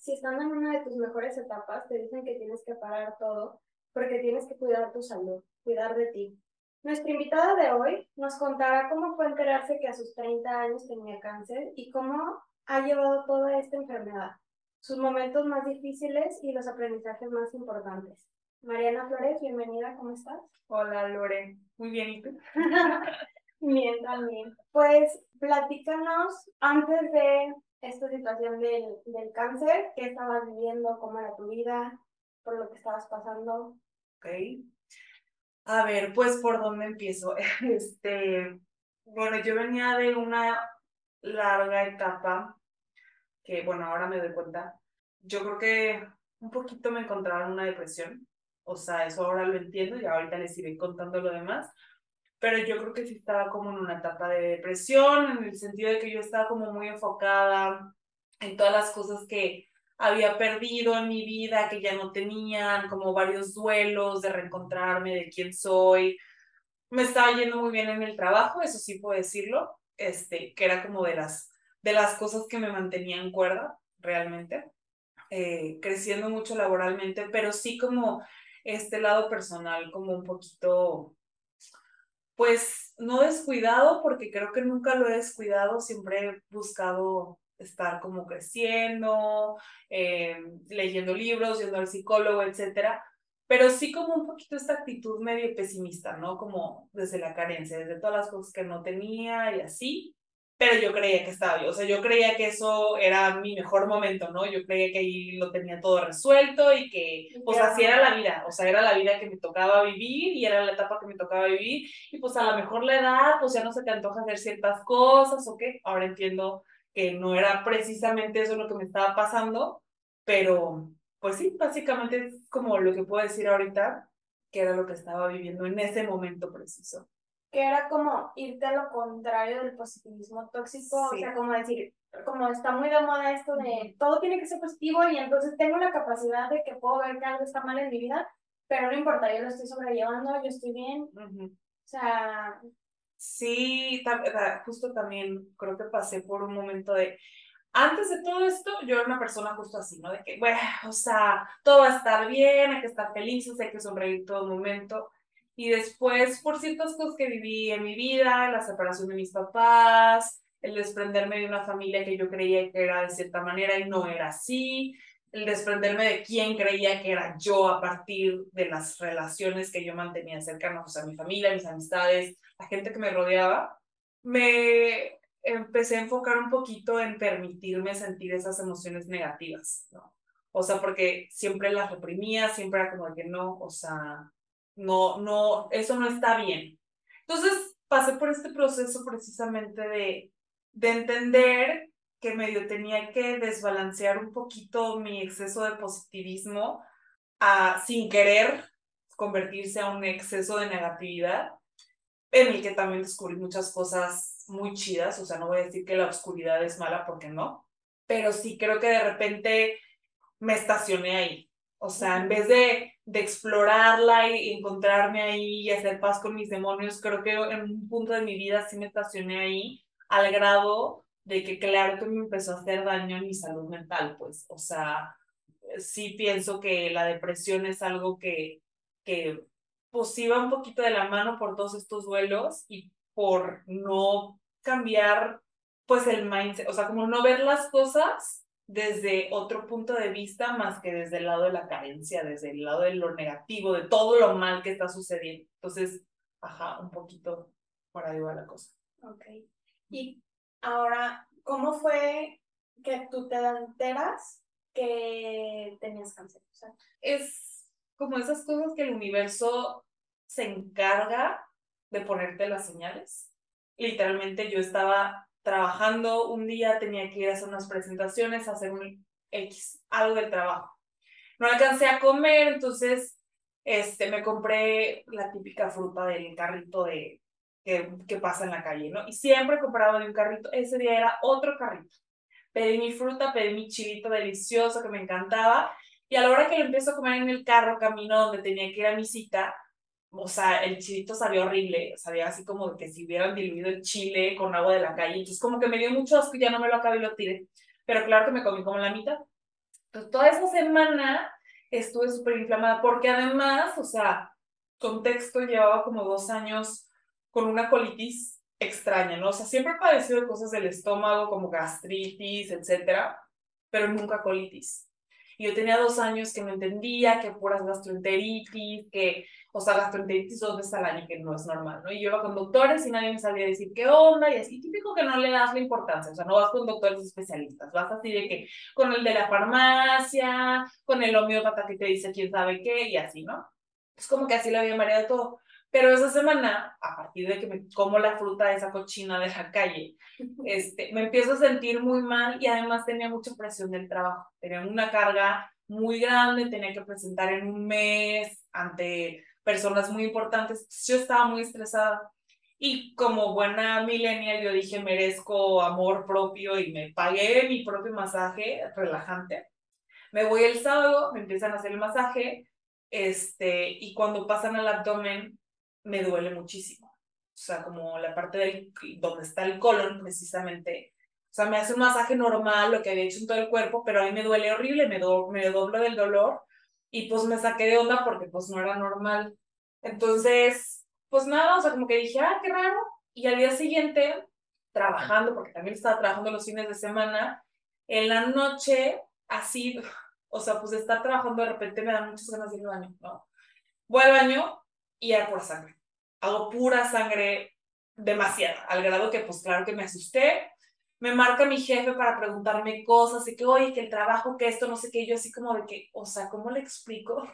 Si estando en una de tus mejores etapas te dicen que tienes que parar todo porque tienes que cuidar tu salud, cuidar de ti? Nuestra invitada de hoy nos contará cómo fue enterarse que a sus 30 años tenía cáncer y cómo ha llevado toda esta enfermedad, sus momentos más difíciles y los aprendizajes más importantes. Mariana Flores, bienvenida, ¿cómo estás? Hola Lore, muy bien, ¿y tú? bien, también. Pues platícanos antes de esta situación del, del cáncer, qué estabas viviendo, cómo era tu vida, por lo que estabas pasando. Ok. A ver, pues por dónde empiezo. Este, bueno, yo venía de una larga etapa que, bueno, ahora me doy cuenta. Yo creo que un poquito me encontraba en una depresión. O sea, eso ahora lo entiendo y ahorita les iré contando lo demás. Pero yo creo que sí estaba como en una etapa de depresión, en el sentido de que yo estaba como muy enfocada en todas las cosas que había perdido en mi vida, que ya no tenían, como varios duelos de reencontrarme de quién soy. Me estaba yendo muy bien en el trabajo, eso sí puedo decirlo, este, que era como de las, de las cosas que me mantenían cuerda, realmente, eh, creciendo mucho laboralmente, pero sí como este lado personal, como un poquito, pues no descuidado, porque creo que nunca lo he descuidado, siempre he buscado estar como creciendo, eh, leyendo libros, yendo al psicólogo, etcétera, pero sí como un poquito esta actitud medio pesimista, ¿no? Como desde la carencia, desde todas las cosas que no tenía y así, pero yo creía que estaba bien, o sea, yo creía que eso era mi mejor momento, ¿no? Yo creía que ahí lo tenía todo resuelto y que, pues así era la vida, o sea, era la vida que me tocaba vivir y era la etapa que me tocaba vivir y pues a lo mejor la edad, pues ya no se te antoja hacer ciertas cosas o qué, ahora entiendo que no era precisamente eso lo que me estaba pasando, pero pues sí, básicamente es como lo que puedo decir ahorita, que era lo que estaba viviendo en ese momento preciso. Que era como irte a lo contrario del positivismo tóxico, o sea, como decir, como está muy de moda esto de todo tiene que ser positivo y entonces tengo la capacidad de que puedo ver que algo está mal en mi vida, pero no importa, yo lo estoy sobrellevando, yo estoy bien. O sea, Sí, justo también creo que pasé por un momento de, antes de todo esto, yo era una persona justo así, ¿no? De que, bueno, o sea, todo va a estar bien, hay que estar felices, hay que sonreír todo momento. Y después, por ciertas cosas que viví en mi vida, la separación de mis papás, el desprenderme de una familia que yo creía que era de cierta manera y no era así, el desprenderme de quién creía que era yo a partir de las relaciones que yo mantenía cercanas, o sea, mi familia, mis amistades, la gente que me rodeaba, me empecé a enfocar un poquito en permitirme sentir esas emociones negativas, ¿no? O sea, porque siempre las reprimía, siempre era como de que no, o sea, no, no, eso no está bien. Entonces, pasé por este proceso precisamente de, de entender que medio tenía que desbalancear un poquito mi exceso de positivismo a, sin querer convertirse a un exceso de negatividad, en el que también descubrí muchas cosas muy chidas, o sea, no voy a decir que la oscuridad es mala porque no, pero sí creo que de repente me estacioné ahí. O sea, en vez de, de explorarla y encontrarme ahí y hacer paz con mis demonios, creo que en un punto de mi vida sí me estacioné ahí al grado de que claro que me empezó a hacer daño en mi salud mental, pues, o sea, sí pienso que la depresión es algo que, que pues iba un poquito de la mano por todos estos duelos y por no cambiar, pues, el mindset, o sea, como no ver las cosas desde otro punto de vista más que desde el lado de la carencia, desde el lado de lo negativo, de todo lo mal que está sucediendo. Entonces, ajá, un poquito por ahí va la cosa. Ok. Y Ahora, ¿cómo fue que tú te enteras que tenías cáncer? es como esas cosas que el universo se encarga de ponerte las señales. literalmente yo estaba trabajando un día, tenía que ir a hacer unas presentaciones, hacer un X, algo del trabajo. No alcancé a comer, entonces este, me compré la típica fruta del carrito de, que, que pasa en la calle, ¿no? Y siempre compraba de un carrito, ese día era otro carrito. Pedí mi fruta, pedí mi chilito delicioso que me encantaba, y a la hora que lo empiezo a comer en el carro, camino donde tenía que ir a mi cita, o sea, el chilito sabía horrible, sabía así como que si hubieran diluido el chile con agua de la calle, entonces como que me dio mucho asco y ya no me lo acabé y lo tiré, pero claro que me comí como la mitad. Entonces toda esa semana estuve súper inflamada porque además, o sea, contexto, llevaba como dos años con una colitis extraña, ¿no? O sea, siempre he padecido de cosas del estómago como gastritis, etcétera, pero nunca colitis. Y yo tenía dos años que no entendía, que puras gastroenteritis, que, o sea, gastroenteritis dos veces al año, que no es normal, ¿no? Y yo iba con doctores y nadie me sabía decir qué onda, y así, típico que no le das la importancia, o sea, no vas con doctores especialistas, vas así de que con el de la farmacia, con el homeópata que te dice quién sabe qué, y así, ¿no? Es como que así le había mareado todo. Pero esa semana, a partir de que me como la fruta de esa cochina de la calle, este, me empiezo a sentir muy mal y además tenía mucha presión del trabajo. Tenía una carga muy grande, tenía que presentar en un mes ante personas muy importantes. Yo estaba muy estresada. Y como buena millennial, yo dije, merezco amor propio y me pagué mi propio masaje relajante. Me voy el sábado, me empiezan a hacer el masaje, este, y cuando pasan al abdomen, me duele muchísimo. O sea, como la parte del, donde está el colon, precisamente. O sea, me hace un masaje normal, lo que había hecho en todo el cuerpo, pero a me duele horrible, me, do, me doblo del dolor y pues me saqué de onda porque pues no era normal. Entonces, pues nada, o sea, como que dije, ah, qué raro. Y al día siguiente, trabajando, porque también estaba trabajando los fines de semana, en la noche, así, o sea, pues estar trabajando de repente me dan muchas ganas de ir al baño, ¿no? Voy al baño y era pura sangre. Hago pura sangre demasiada, al grado que pues claro que me asusté. Me marca mi jefe para preguntarme cosas y que, oye, que el trabajo, que esto, no sé qué, yo así como de que, o sea, ¿cómo le explico?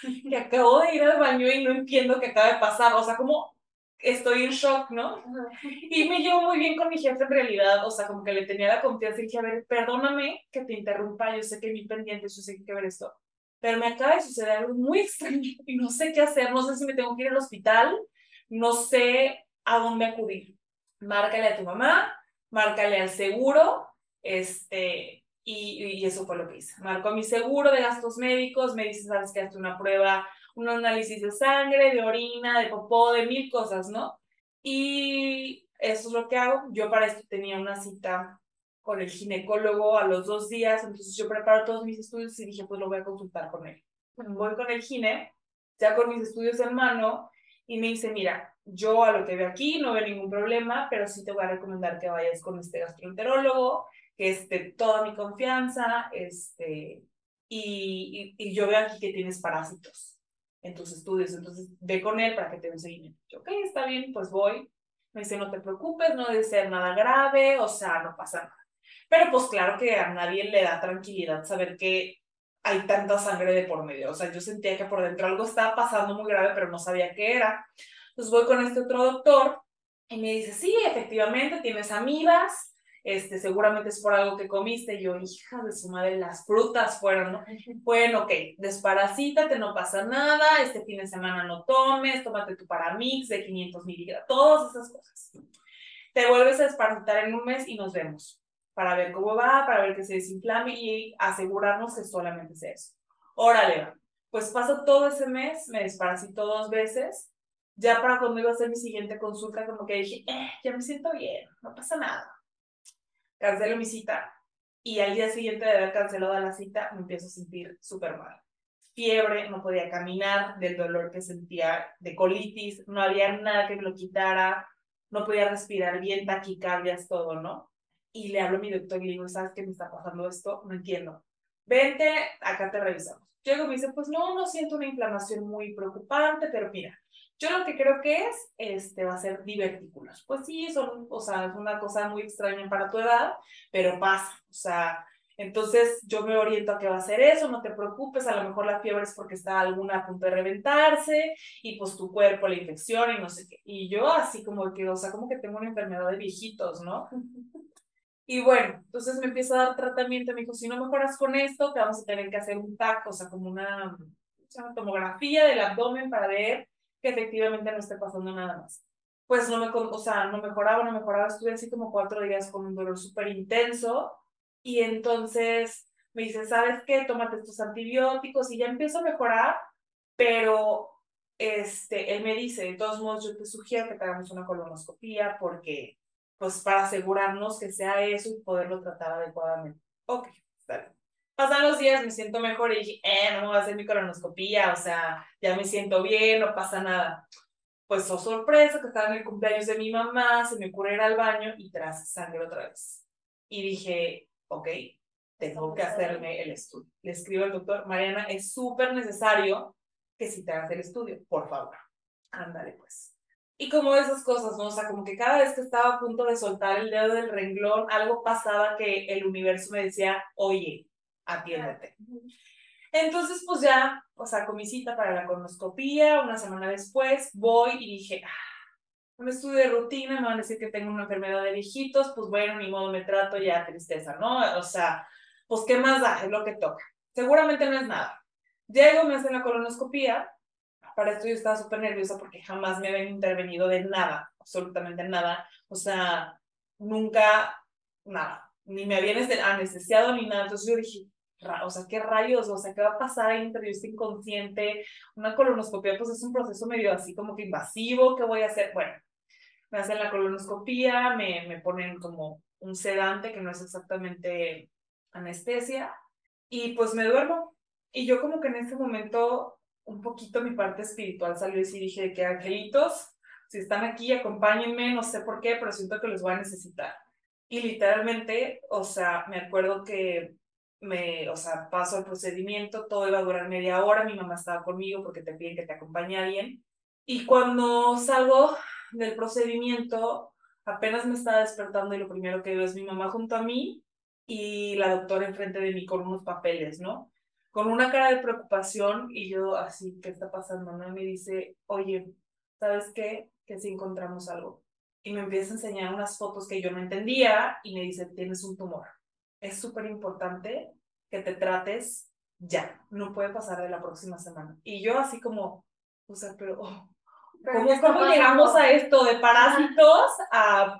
que acabo de ir al baño y no entiendo qué acaba de pasar, o sea, como estoy en shock, ¿no? Y me llevo muy bien con mi jefe en realidad, o sea, como que le tenía la confianza y dije, a ver, perdóname que te interrumpa, yo sé que mi pendiente, yo sé que hay que ver esto, pero me acaba de suceder algo muy extraño y no sé qué hacer, no sé si me tengo que ir al hospital, no sé a dónde acudir. Márcale a tu mamá, márcale al seguro, este, y, y eso fue lo que hice. Marco a mi seguro de gastos médicos, me dice, sabes que hazte una prueba, un análisis de sangre, de orina, de popó, de mil cosas, ¿no? Y eso es lo que hago. Yo para esto tenía una cita con el ginecólogo a los dos días, entonces yo preparo todos mis estudios y dije, pues lo voy a consultar con él. Voy con el gine, ya con mis estudios en mano, y me dice, mira, yo a lo que veo aquí no veo ningún problema, pero sí te voy a recomendar que vayas con este gastroenterólogo, que esté toda mi confianza, este, y, y, yo veo aquí que tienes parásitos en tus estudios, entonces ve con él para que te dé un seguimiento. ok, está bien, pues voy. Me dice, no te preocupes, no debe ser nada grave, o sea, no pasa nada. Pero pues claro que a nadie le da tranquilidad saber que hay tanta sangre de por medio. O sea, yo sentía que por dentro algo estaba pasando muy grave, pero no sabía qué era. Entonces voy con este otro doctor y me dice, sí, efectivamente, tienes amibas, este, seguramente es por algo que comiste. Y yo, hija de su madre, las frutas fueron, ¿no? Bueno, ok, desparasítate, no pasa nada, este fin de semana no tomes, tómate tu paramix de 500 miligramos, todas esas cosas. Te vuelves a desparasitar en un mes y nos vemos para ver cómo va, para ver que se desinflame y asegurarnos que solamente es eso. Órale, pues paso todo ese mes, me desparasito dos veces. Ya para cuando iba a hacer mi siguiente consulta, como que dije, eh, ya me siento bien, no pasa nada. Cancelo mi cita y al día siguiente de haber cancelado la cita me empiezo a sentir súper mal. Fiebre, no podía caminar del dolor que sentía de colitis, no había nada que me lo quitara, no podía respirar bien, taquicardias, todo, ¿no? Y le hablo a mi doctor y le digo, ¿sabes qué me está pasando esto? No entiendo. Vente, acá te revisamos. Llego y me dice, pues no, no siento una inflamación muy preocupante, pero mira, yo lo que creo que es, este, va a ser divertículos. Pues sí, son, o sea, es una cosa muy extraña para tu edad, pero pasa. O sea, Entonces yo me oriento a que va a ser eso, no te preocupes, a lo mejor la fiebre es porque está alguna a punto de reventarse y pues tu cuerpo la infección y no sé qué. Y yo así como que, o sea, como que tengo una enfermedad de viejitos, ¿no? Y bueno, entonces me empieza a dar tratamiento, me dijo, si no mejoras con esto, te vamos a tener que hacer un TAC, o sea, como una, una tomografía del abdomen para ver que efectivamente no esté pasando nada más. Pues no me, o sea, no mejoraba, no mejoraba, estuve así como cuatro días con un dolor súper intenso y entonces me dice, ¿sabes qué? Tómate estos antibióticos y ya empiezo a mejorar, pero este, él me dice, de todos modos, yo te sugiero que te hagamos una colonoscopía porque, pues, para asegurarnos que sea eso y poderlo tratar adecuadamente. Ok, está bien. Pasan los días, me siento mejor y dije, eh, no me voy a hacer mi colonoscopía, o sea, ya me siento bien, no pasa nada. Pues, oh sorpresa, que estaba en el cumpleaños de mi mamá, se me ocurre ir al baño y tras sangre otra vez. Y dije, ok, tengo que hacerme el estudio. Le escribo al doctor, Mariana, es súper necesario que si te hagas el estudio, por favor. Ándale, pues. Y como esas cosas, ¿no? O sea, como que cada vez que estaba a punto de soltar el dedo del renglón, algo pasaba que el universo me decía, oye, atiéndete. Entonces, pues ya, o sea, con mi cita para la colonoscopía, una semana después, voy y dije, ah, un estudio de rutina, me van a decir que tengo una enfermedad de viejitos, pues bueno, ni modo me trato, ya tristeza, ¿no? O sea, pues qué más da, es lo que toca. Seguramente no es nada. Llego, me hacen la colonoscopía, para esto yo estaba súper nerviosa porque jamás me habían intervenido de nada, absolutamente nada. O sea, nunca, nada, ni me habían anestesiado ni nada. Entonces yo dije, o sea, ¿qué rayos? O sea, ¿qué va a pasar ahí entre yo inconsciente? Una colonoscopia, pues es un proceso medio así como que invasivo, ¿qué voy a hacer? Bueno, me hacen la colonoscopía, me, me ponen como un sedante que no es exactamente anestesia y pues me duermo. Y yo como que en ese momento un poquito mi parte espiritual salió y sí dije que angelitos, si están aquí, acompáñenme, no sé por qué, pero siento que los voy a necesitar. Y literalmente, o sea, me acuerdo que me, o sea, paso el procedimiento, todo iba a durar media hora, mi mamá estaba conmigo porque te piden que te acompañe alguien. Y cuando salgo del procedimiento, apenas me estaba despertando y lo primero que veo es mi mamá junto a mí y la doctora enfrente de mí con unos papeles, ¿no? Con una cara de preocupación y yo así, ¿qué está pasando? ¿no? Y me dice, oye, ¿sabes qué? Que si encontramos algo. Y me empieza a enseñar unas fotos que yo no entendía y me dice, tienes un tumor. Es súper importante que te trates ya, no puede pasar de la próxima semana. Y yo así como, o sea, pero, oh, ¿Cómo, llegamos a esto de parásitos a,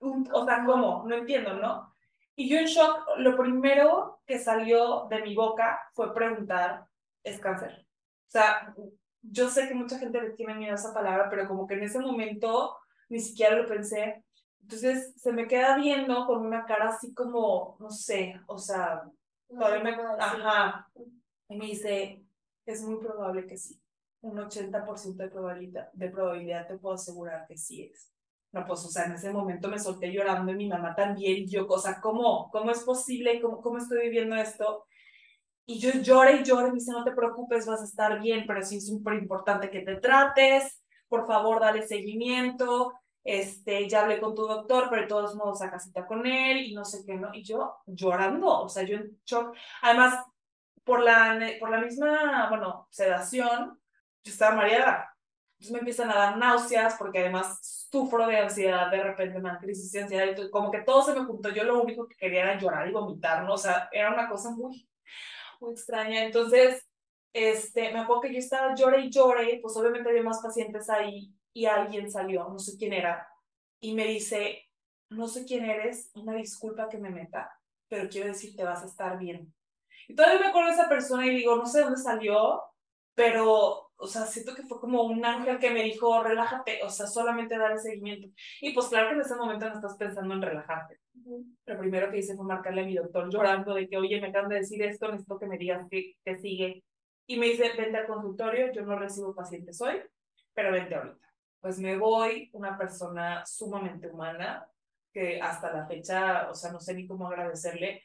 o sea, cómo? No entiendo, ¿no? Y yo en shock, lo primero que salió de mi boca fue preguntar, ¿es cáncer? O sea, yo sé que mucha gente le tiene miedo a esa palabra, pero como que en ese momento ni siquiera lo pensé. Entonces se me queda viendo con una cara así como, no sé, o sea, todavía me... Ajá. Y me dice, es muy probable que sí un 80% de probabilidad, de probabilidad te puedo asegurar que sí es. No, pues, o sea, en ese momento me solté llorando y mi mamá también, y yo, o sea, ¿cómo, cómo es posible? ¿Cómo, ¿Cómo estoy viviendo esto? Y yo lloré y lloré, me dice, no te preocupes, vas a estar bien, pero sí es súper importante que te trates, por favor, dale seguimiento, este, ya hablé con tu doctor, pero de todos modos saca cita con él y no sé qué, ¿no? Y yo llorando, o sea, yo en shock. Además, por la, por la misma, bueno, sedación, yo estaba mareada. Entonces me empiezan a dar náuseas porque además sufro de ansiedad, de repente me dan crisis de ansiedad, como que todo se me juntó. Yo lo único que quería era llorar y vomitar, ¿no? O sea, era una cosa muy, muy extraña. Entonces, este, me acuerdo que yo estaba lloré y lloré, pues obviamente había más pacientes ahí y alguien salió, no sé quién era, y me dice, no sé quién eres, una disculpa que me meta, pero quiero decir, te vas a estar bien. Y todavía me acuerdo de esa persona y digo, no sé dónde salió, pero o sea, siento que fue como un ángel que me dijo, relájate, o sea, solamente dar el seguimiento. Y pues claro que en ese momento no estás pensando en relajarte. Lo primero que hice fue marcarle a mi doctor llorando de que, oye, me acaban de decir esto, necesito que me digas qué, qué sigue. Y me dice, vente al consultorio, yo no recibo pacientes hoy, pero vente ahorita. Pues me voy, una persona sumamente humana, que hasta la fecha, o sea, no sé ni cómo agradecerle.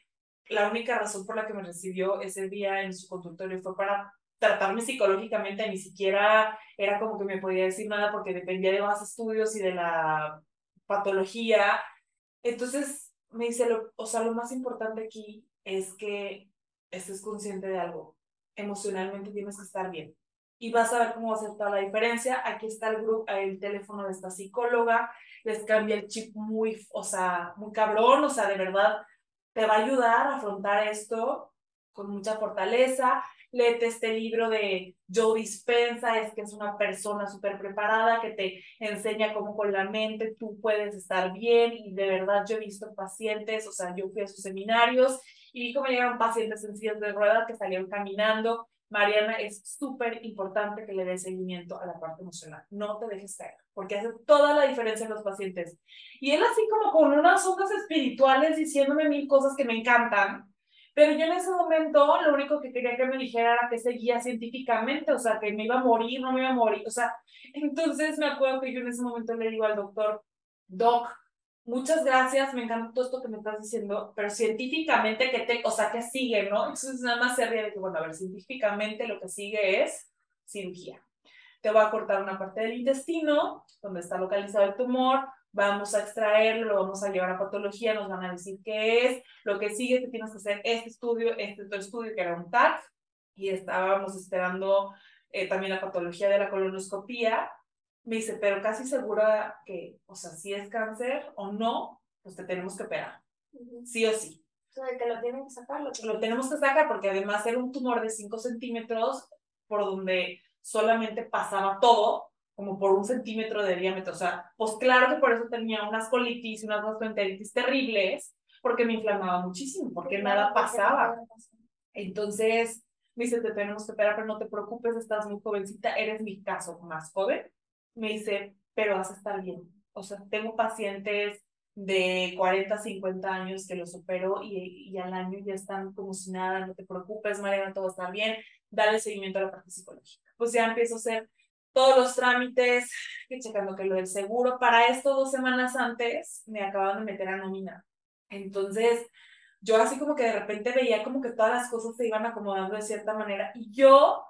La única razón por la que me recibió ese día en su consultorio fue para tratarme psicológicamente, ni siquiera era como que me podía decir nada porque dependía de más estudios y de la patología. Entonces me dice, lo, o sea, lo más importante aquí es que estés consciente de algo. Emocionalmente tienes que estar bien. Y vas a ver cómo va a ser toda la diferencia. Aquí está el grupo, el teléfono de esta psicóloga. Les cambia el chip muy, o sea, muy cabrón. O sea, de verdad, te va a ayudar a afrontar esto con mucha fortaleza léete este libro de Joe Dispensa, es que es una persona súper preparada que te enseña cómo con la mente tú puedes estar bien y de verdad yo he visto pacientes, o sea, yo fui a sus seminarios y vi cómo llegaron pacientes en de ruedas que salieron caminando. Mariana, es súper importante que le des seguimiento a la parte emocional. No te dejes caer, porque hace toda la diferencia en los pacientes. Y él así como con unas ondas espirituales diciéndome mil cosas que me encantan, pero yo en ese momento lo único que quería que me dijera era que seguía científicamente, o sea, que me iba a morir, no me iba a morir. O sea, entonces me acuerdo que yo en ese momento le digo al doctor, Doc, muchas gracias, me encanta todo esto que me estás diciendo, pero científicamente, que te, o sea, ¿qué sigue, no? Entonces nada más se ríe de que, bueno, a ver, científicamente lo que sigue es cirugía. Te voy a cortar una parte del intestino, donde está localizado el tumor, vamos a extraerlo, lo vamos a llevar a patología, nos van a decir qué es, lo que sigue, que tienes que hacer este estudio, este otro estudio que era un TAC, y estábamos esperando eh, también la patología de la colonoscopía. Me dice, pero casi segura que, o sea, si es cáncer o no, pues te tenemos que operar, sí o sí. O sea, que lo tienen que sacar. Lo, lo tenemos que sacar porque además era un tumor de 5 centímetros por donde solamente pasaba todo, como por un centímetro de diámetro. O sea, pues claro que por eso tenía unas colitis unas gastroenteritis terribles, porque me inflamaba muchísimo, porque nada pasaba. Entonces, me dice, te tenemos que operar, pero no te preocupes, estás muy jovencita, eres mi caso más joven. Me dice, pero vas a estar bien. O sea, tengo pacientes de 40, 50 años que los opero y, y al año ya están como si nada, no te preocupes, Mariana, todo está bien, dale seguimiento a la parte psicológica. Pues ya empiezo a hacer todos los trámites, checando que lo del seguro. Para esto, dos semanas antes, me acaban de meter a nómina. Entonces, yo así como que de repente veía como que todas las cosas se iban acomodando de cierta manera. Y yo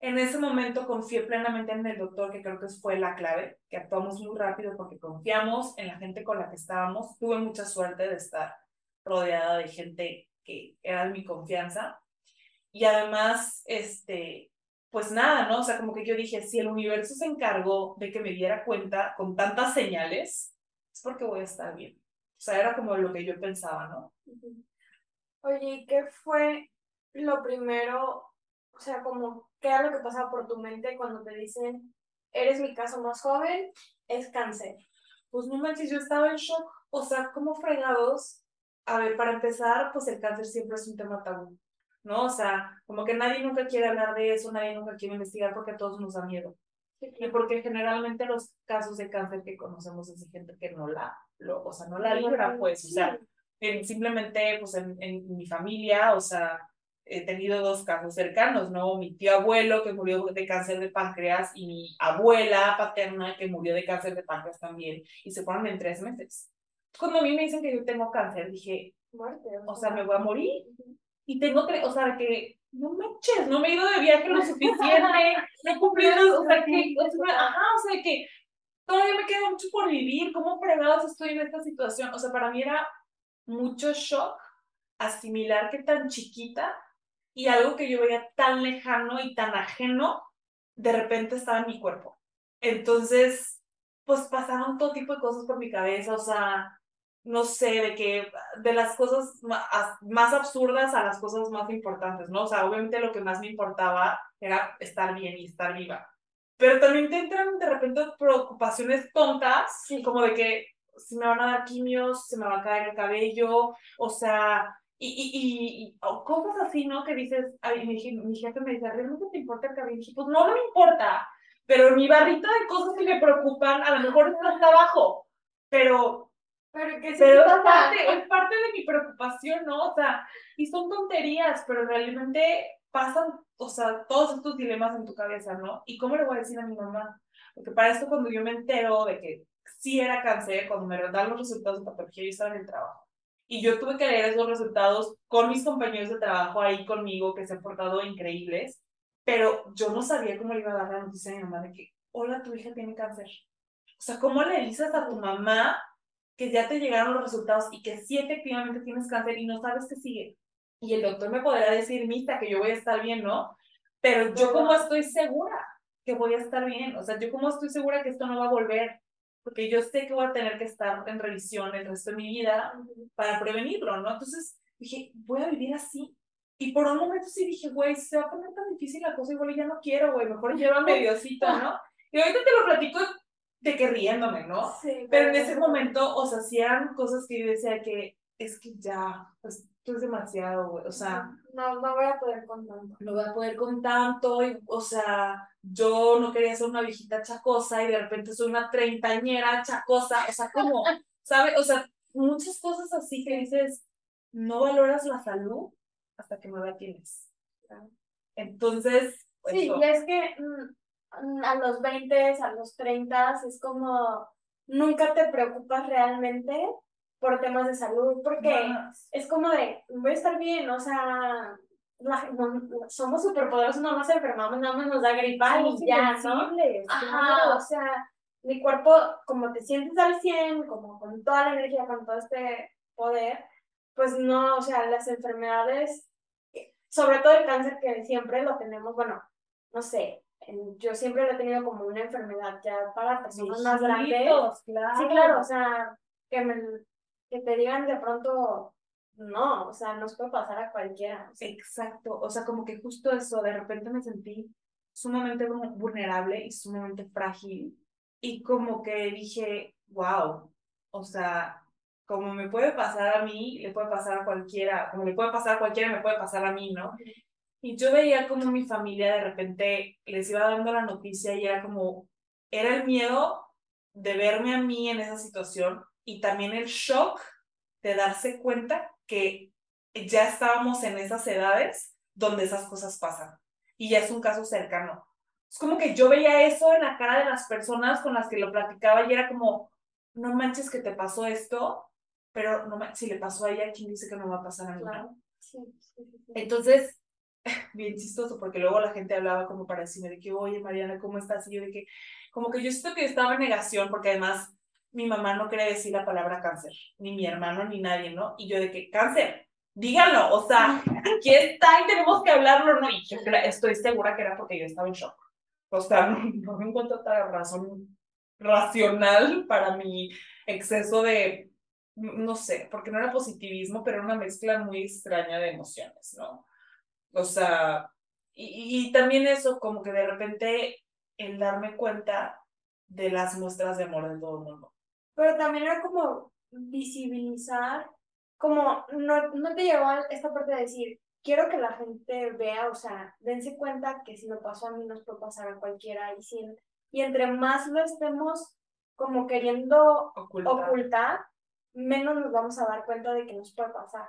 en ese momento confié plenamente en el doctor, que creo que fue la clave, que actuamos muy rápido porque confiamos en la gente con la que estábamos. Tuve mucha suerte de estar rodeada de gente que era de mi confianza. Y además, este, pues nada, ¿no? O sea, como que yo dije, si el universo se encargó de que me diera cuenta con tantas señales, es porque voy a estar bien. O sea, era como lo que yo pensaba, ¿no? Oye, ¿qué fue lo primero? O sea, como, ¿qué era lo que pasaba por tu mente cuando te dicen, eres mi caso más joven, es cáncer? Pues no manches, yo estaba en shock. O sea, como fregados. A ver, para empezar, pues el cáncer siempre es un tema tabú. ¿No? O sea, como que nadie nunca quiere hablar de eso, nadie nunca quiere investigar porque a todos nos da miedo. Y porque generalmente los casos de cáncer que conocemos es de gente que no la, lo, o sea, no la libra, pues, o sea, simplemente, pues, en, en mi familia, o sea, he tenido dos casos cercanos, ¿no? Mi tío abuelo que murió de cáncer de páncreas y mi abuela paterna que murió de cáncer de páncreas también, y se fueron en tres meses. Cuando a mí me dicen que yo tengo cáncer, dije, Muerte, o sea, me voy a morir y tengo que, o sea, que no manches, no me he ido de viaje lo suficiente, no he cumplido, o sea, que, o sea, ajá, o sea, que todavía me queda mucho por vivir, ¿cómo fregados estoy en esta situación? O sea, para mí era mucho shock asimilar que tan chiquita y algo que yo veía tan lejano y tan ajeno, de repente estaba en mi cuerpo. Entonces, pues pasaron todo tipo de cosas por mi cabeza, o sea, no sé, de que de las cosas más absurdas a las cosas más importantes, ¿no? O sea, obviamente lo que más me importaba era estar bien y estar viva. Pero también te entran de repente preocupaciones tontas, como de que si me van a dar quimios, se me va a caer el cabello, o sea, y, y, y, cosas así, ¿no? Que dices, ay, mi, mi jefe me dice, ¿realmente te importa el cabello? pues no, no me importa, pero mi barrita de cosas que me preocupan, a lo mejor está abajo, pero pero, que es, parte, es parte de mi preocupación, ¿no? O sea, y son tonterías, pero realmente pasan, o sea, todos estos dilemas en tu cabeza, ¿no? ¿Y cómo le voy a decir a mi mamá? Porque para esto cuando yo me entero de que sí era cáncer, cuando me dan los resultados de patología, yo estaba en el trabajo. Y yo tuve que leer esos resultados con mis compañeros de trabajo ahí conmigo, que se han portado increíbles, pero yo no sabía cómo le iba a dar la noticia a mi mamá de que, hola, tu hija tiene cáncer. O sea, ¿cómo le dices a tu mamá que ya te llegaron los resultados y que sí efectivamente tienes cáncer y no sabes qué sigue. Y el doctor me podrá decir, Mita, que yo voy a estar bien, ¿no? Pero yo como estoy segura que voy a estar bien, o sea, yo como estoy segura que esto no va a volver, porque yo sé que voy a tener que estar en revisión el resto de mi vida para prevenirlo, ¿no? Entonces dije, voy a vivir así. Y por un momento sí dije, güey, se va a poner tan difícil la cosa, igual ya no quiero, güey, mejor llévame Diosito, ¿no? Y ahorita te lo platico de que riéndome, ¿no? Sí, Pero en ese momento, o sea, hacían cosas que yo decía que es que ya, pues esto es demasiado, güey, o sea, No, no voy a poder con tanto. no voy a poder con tanto, y, o sea, yo no quería ser una viejita chacosa y de repente soy una treintañera chacosa, o sea, como, ¿sabes? O sea, muchas cosas así que dices, no valoras la salud hasta que no la tienes. Entonces, pues, Sí, y es que mm, a los 20, a los 30 es como nunca te preocupas realmente por temas de salud, porque Más. es como de, voy a estar bien, o sea, la- no- somos superpoderosos, no nos enfermamos, nada más nos da gripa y ya, ¿no? Ajá, o sea, mi cuerpo, como te sientes al 100, como con toda la energía, con todo este poder, pues no, o sea, las enfermedades, sobre todo el cáncer que siempre lo tenemos, bueno, no sé, yo siempre lo he tenido como una enfermedad ya para personas más grandes. Claro. Sí, claro, o sea, que, me, que te digan de pronto, no, o sea, nos puede pasar a cualquiera. o sea, Exacto, o sea, como que justo eso, de repente me sentí sumamente vul- vulnerable y sumamente frágil y como que dije, wow, o sea, como me puede pasar a mí, le puede pasar a cualquiera, como le puede pasar a cualquiera, me puede pasar a mí, ¿no? Y yo veía como mi familia de repente les iba dando la noticia y era como, era el miedo de verme a mí en esa situación y también el shock de darse cuenta que ya estábamos en esas edades donde esas cosas pasan y ya es un caso cercano. Es como que yo veía eso en la cara de las personas con las que lo platicaba y era como, no manches que te pasó esto, pero no si le pasó a ella, ¿quién dice que no va a pasar a mí? claro. Sí, sí, sí. Entonces, bien chistoso, porque luego la gente hablaba como para decirme de que, oye, Mariana, ¿cómo estás? Y yo de que, como que yo siento que estaba en negación, porque además mi mamá no quería decir la palabra cáncer, ni mi hermano, ni nadie, ¿no? Y yo de que, cáncer, díganlo, o sea, aquí está y tenemos que hablarlo, ¿no? Y yo estoy segura que era porque yo estaba en shock. O sea, no, no me encuentro otra razón racional para mi exceso de, no sé, porque no era positivismo, pero era una mezcla muy extraña de emociones, ¿no? O sea, y, y también eso, como que de repente el darme cuenta de las muestras de amor de todo el mundo. Pero también era como visibilizar, como no, no te llevó a esta parte de decir, quiero que la gente vea, o sea, dense cuenta que si me pasó a mí nos puede pasar a cualquiera y, sin, y entre más lo estemos como queriendo Ocultar. ocultar, menos nos vamos a dar cuenta de que nos puede pasar.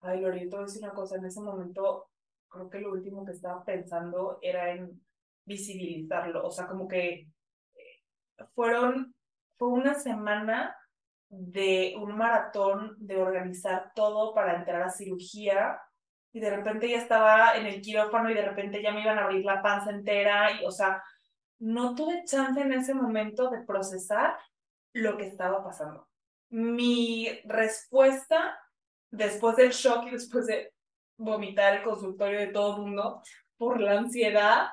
Ay, Lori, te voy a decir una cosa, en ese momento creo que lo último que estaba pensando era en visibilizarlo, o sea, como que eh, fueron, fue una semana de un maratón de organizar todo para entrar a cirugía y de repente ya estaba en el quirófano y de repente ya me iban a abrir la panza entera y, o sea, no tuve chance en ese momento de procesar lo que estaba pasando. Mi respuesta después del shock y después de vomitar el consultorio de todo mundo por la ansiedad,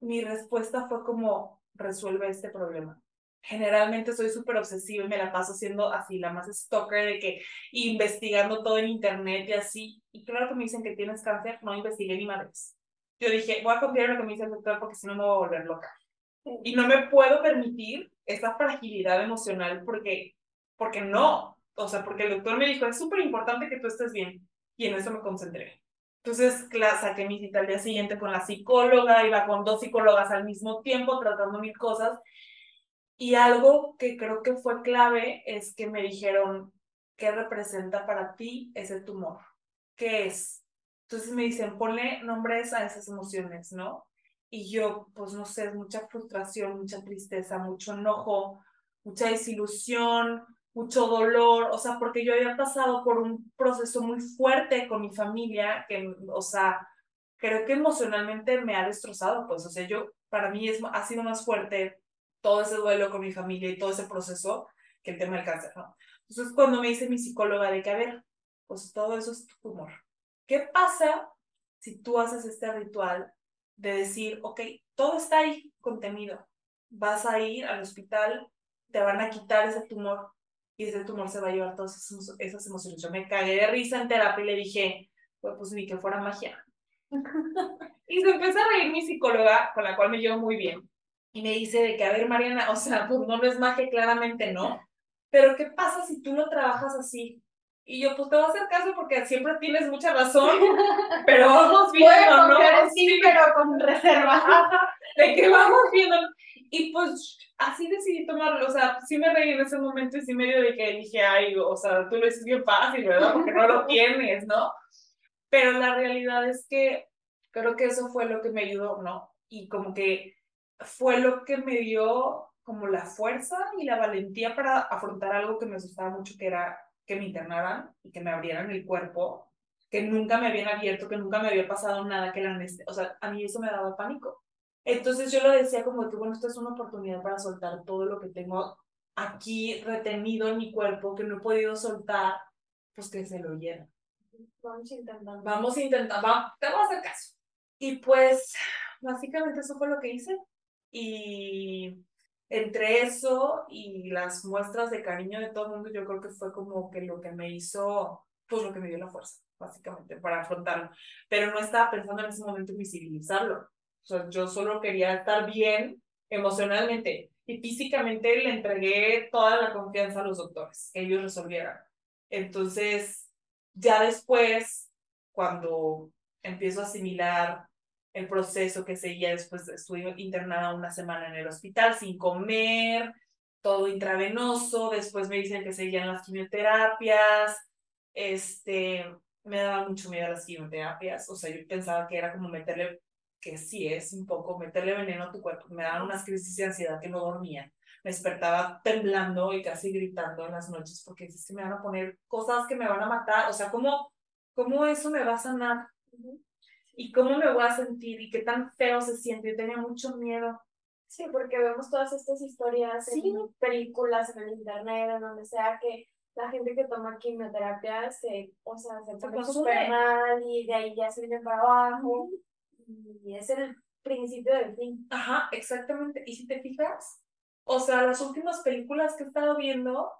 mi respuesta fue como, resuelve este problema. Generalmente soy súper obsesiva y me la paso siendo así, la más stalker de que investigando todo en internet y así. Y claro que me dicen que tienes cáncer, no investigué ni madres. Yo dije, voy a confiar en lo que me dice el doctor porque si no me voy a volver loca. Y no me puedo permitir esa fragilidad emocional porque, porque no. O sea, porque el doctor me dijo, es súper importante que tú estés bien. Y en eso me concentré. Entonces, la, saqué mi cita al día siguiente con la psicóloga, iba con dos psicólogas al mismo tiempo tratando mil cosas. Y algo que creo que fue clave es que me dijeron, ¿qué representa para ti ese tumor? ¿Qué es? Entonces me dicen, ponle nombres a esas emociones, ¿no? Y yo, pues no sé, mucha frustración, mucha tristeza, mucho enojo, mucha desilusión, mucho dolor, o sea, porque yo había pasado por un proceso muy fuerte con mi familia, que, o sea, creo que emocionalmente me ha destrozado, pues, o sea, yo, para mí es, ha sido más fuerte todo ese duelo con mi familia y todo ese proceso que el tema del cáncer, ¿no? Entonces, cuando me dice mi psicóloga de que, a ver, pues todo eso es tu tumor. ¿qué pasa si tú haces este ritual de decir, ok, todo está ahí contenido, vas a ir al hospital, te van a quitar ese tumor y ese tumor se va a llevar todas esas, emociones. Yo me cagué de risa en terapia y le dije, pues, pues ni que fuera magia. y se empezó a reír mi psicóloga, con la cual me llevo muy bien, y me dice de que, a ver, Mariana, o sea, pues no, no es magia, claramente no, pero ¿qué pasa si tú lo trabajas así? Y yo, pues te voy a hacer caso porque siempre tienes mucha razón, pero vamos viendo, ¿no? Sí, pero con reserva. de que vamos viendo. Y pues así decidí tomarlo, o sea, sí me reí en ese momento y sí medio de que dije, ay, o sea, tú lo dices bien fácil, ¿verdad? Porque no lo tienes, ¿no? Pero la realidad es que creo que eso fue lo que me ayudó, ¿no? Y como que fue lo que me dio como la fuerza y la valentía para afrontar algo que me asustaba mucho, que era que me internaran y que me abrieran el cuerpo, que nunca me habían abierto, que nunca me había pasado nada, que la o sea, a mí eso me daba pánico. Entonces yo lo decía como que, bueno, esta es una oportunidad para soltar todo lo que tengo aquí retenido en mi cuerpo, que no he podido soltar, pues que se lo llena. Vamos intentando. Vamos a intentar, vamos, te voy a hacer caso. Y pues, básicamente eso fue lo que hice. Y entre eso y las muestras de cariño de todo el mundo, yo creo que fue como que lo que me hizo, pues lo que me dio la fuerza, básicamente, para afrontarlo. Pero no estaba pensando en ese momento en visibilizarlo. O yo solo quería estar bien emocionalmente y físicamente le entregué toda la confianza a los doctores, que ellos resolvieran. Entonces, ya después, cuando empiezo a asimilar el proceso que seguía después, estuve internada una semana en el hospital sin comer, todo intravenoso, después me dicen que seguían las quimioterapias, este, me daba mucho miedo las quimioterapias, o sea, yo pensaba que era como meterle, que sí es un poco, meterle veneno a tu cuerpo, me daban unas crisis de ansiedad que no dormía, me despertaba temblando y casi gritando en las noches porque es que me van a poner cosas que me van a matar, o sea, ¿cómo, cómo eso me va a sanar? y cómo me voy a sentir y qué tan feo se siente. Yo tenía mucho miedo. Sí, porque vemos todas estas historias en películas, en el internet, en donde sea que la gente que toma quimioterapia se, o sea, se pone súper mal y de ahí ya se viene para abajo. Y es el principio del fin. Ajá, exactamente. Y si te fijas, o sea, las últimas películas que he estado viendo,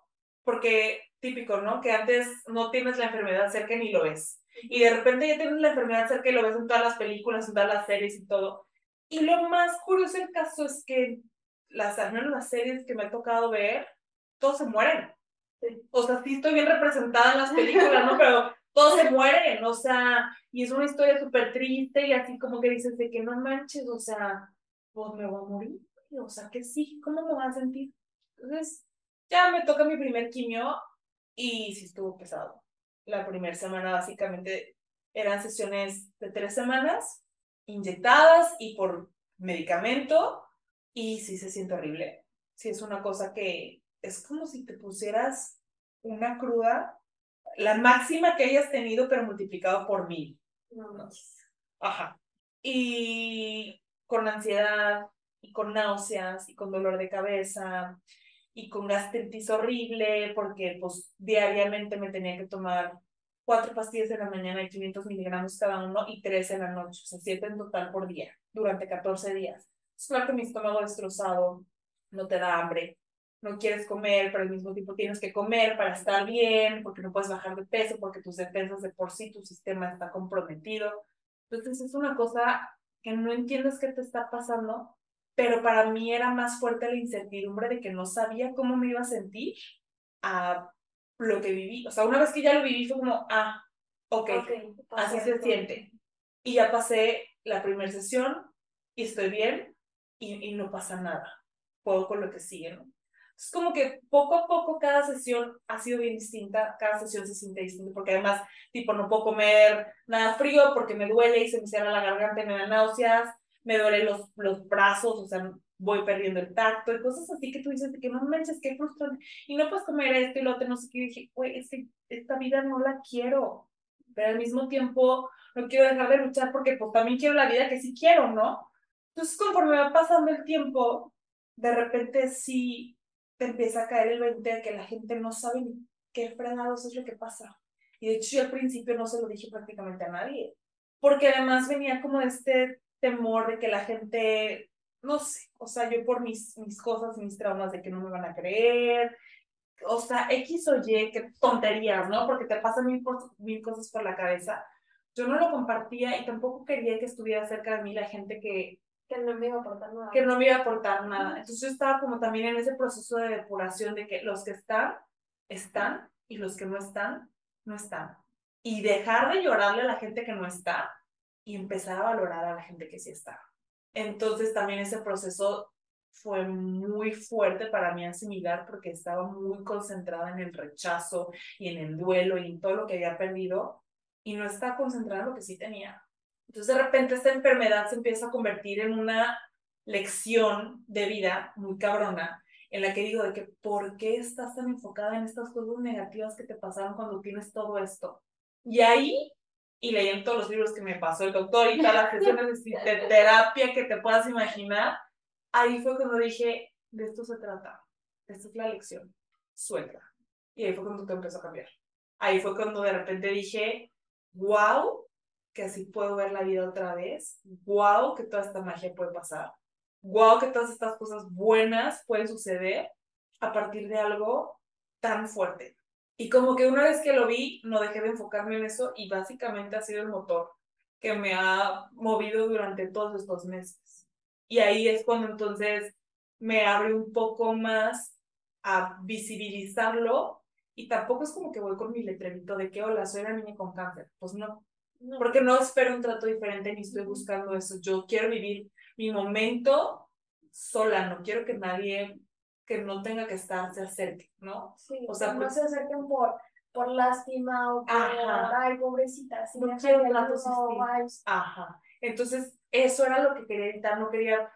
porque típico, ¿no? Que antes no tienes la enfermedad cerca ni lo ves y de repente ya tienes la enfermedad cerca y lo ves en todas las películas, en todas las series y todo. Y lo más curioso del caso es que las, al menos las series que me ha tocado ver, todos se mueren. O sea, sí estoy bien representada en las películas, ¿no? Pero todos se mueren, o sea, y es una historia súper triste y así como que dices de que no manches, o sea, pues me voy a morir, o sea, que sí, ¿cómo me voy a sentir? Entonces, ya me toca mi primer quimio y sí estuvo pesado la primera semana básicamente eran sesiones de tres semanas, inyectadas y por medicamento, y sí se siente horrible. Sí es una cosa que es como si te pusieras una cruda, la máxima que hayas tenido, pero multiplicado por mil. No, Ajá. Y con ansiedad, y con náuseas, y con dolor de cabeza, y con gastritis horrible, porque pues diariamente me tenía que tomar cuatro pastillas en la mañana de 500 miligramos cada uno y tres en la noche, o sea, siete en total por día, durante 14 días. Es claro que mi estómago destrozado, no te da hambre, no quieres comer, pero al mismo tiempo tienes que comer para estar bien, porque no puedes bajar de peso, porque tus defensas de por sí, tu sistema está comprometido. Entonces es una cosa que no entiendes qué te está pasando, pero para mí era más fuerte la incertidumbre de que no sabía cómo me iba a sentir a lo que viví. O sea, una vez que ya lo viví fue como, ah, ok, así se siente. Y ya pasé la primera sesión y estoy bien y, y no pasa nada. Puedo con lo que sigue, ¿no? Es como que poco a poco cada sesión ha sido bien distinta, cada sesión se siente distinta, porque además, tipo, no puedo comer nada frío porque me duele y se me cierra la garganta y me da náuseas, me duelen los, los brazos, o sea, voy perdiendo el tacto y cosas así que tú dices que no manches, qué frustrante. Y no puedes comer esto y lo otro, no sé qué. Y dije, güey, es que esta vida no la quiero. Pero al mismo tiempo no quiero dejar de luchar porque pues también quiero la vida que sí quiero, ¿no? Entonces conforme va pasando el tiempo, de repente sí te empieza a caer el 20 de que la gente no sabe ni qué fregados es lo que pasa. Y de hecho yo al principio no se lo dije prácticamente a nadie, porque además venía como este temor de que la gente, no sé, o sea, yo por mis, mis cosas, mis traumas de que no me van a creer, o sea, X o Y, qué tonterías, ¿no? Porque te pasan mil, mil cosas por la cabeza. Yo no lo compartía y tampoco quería que estuviera cerca de mí la gente que... Que no me iba a aportar nada. Que no me iba a aportar nada. Entonces yo estaba como también en ese proceso de depuración de que los que están, están y los que no están, no están. Y dejar de llorarle a la gente que no está y empezar a valorar a la gente que sí está. Entonces también ese proceso fue muy fuerte para mí asimilar porque estaba muy concentrada en el rechazo y en el duelo y en todo lo que había perdido y no estaba concentrada en lo que sí tenía. Entonces de repente esta enfermedad se empieza a convertir en una lección de vida muy cabrona en la que digo de que ¿por qué estás tan enfocada en estas cosas negativas que te pasaron cuando tienes todo esto? Y ahí, y leyendo todos los libros que me pasó el doctor y todas las sesiones de terapia que te puedas imaginar, ahí fue cuando dije, de esto se trata, esta es la lección, suelta. Y ahí fue cuando todo empezó a cambiar. Ahí fue cuando de repente dije, wow, que así puedo ver la vida otra vez, wow, que toda esta magia puede pasar, wow, que todas estas cosas buenas pueden suceder a partir de algo tan fuerte. Y como que una vez que lo vi, no dejé de enfocarme en eso y básicamente ha sido el motor que me ha movido durante todos estos meses. Y ahí es cuando entonces me abre un poco más a visibilizarlo y tampoco es como que voy con mi letrerito de que, hola, soy una niña con cáncer. Pues no, porque no espero un trato diferente ni estoy buscando eso. Yo quiero vivir mi momento sola, no quiero que nadie que no tenga que estar se acerque, ¿no? Sí, o sea, no se acerquen por, por lástima o por, Ajá. ay, pobrecita, no quiero Ajá. Entonces, eso era lo que quería evitar, no quería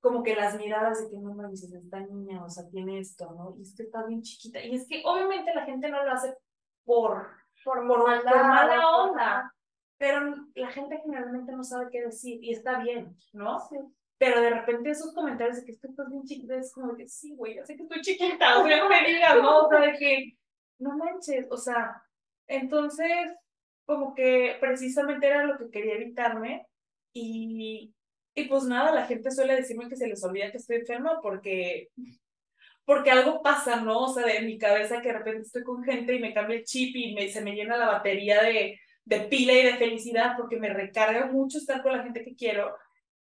como que las miradas de que no manches, esta niña, o sea, tiene esto, ¿no? Y es que está bien chiquita. Y es que obviamente la gente no lo hace por, por, por, mala onda, pero la gente generalmente no sabe qué decir y está bien, ¿no? Sí. Pero de repente esos comentarios de que estoy bien chiquita es como que sí, güey, ya sé que estoy chiquita, o sea, no me digas, ¿no? O sea, de que no manches, o sea, entonces como que precisamente era lo que quería evitarme y, y pues nada, la gente suele decirme que se les olvida que estoy enferma porque, porque algo pasa, ¿no? O sea, de mi cabeza que de repente estoy con gente y me cambia el chip y me, se me llena la batería de, de pila y de felicidad porque me recarga mucho estar con la gente que quiero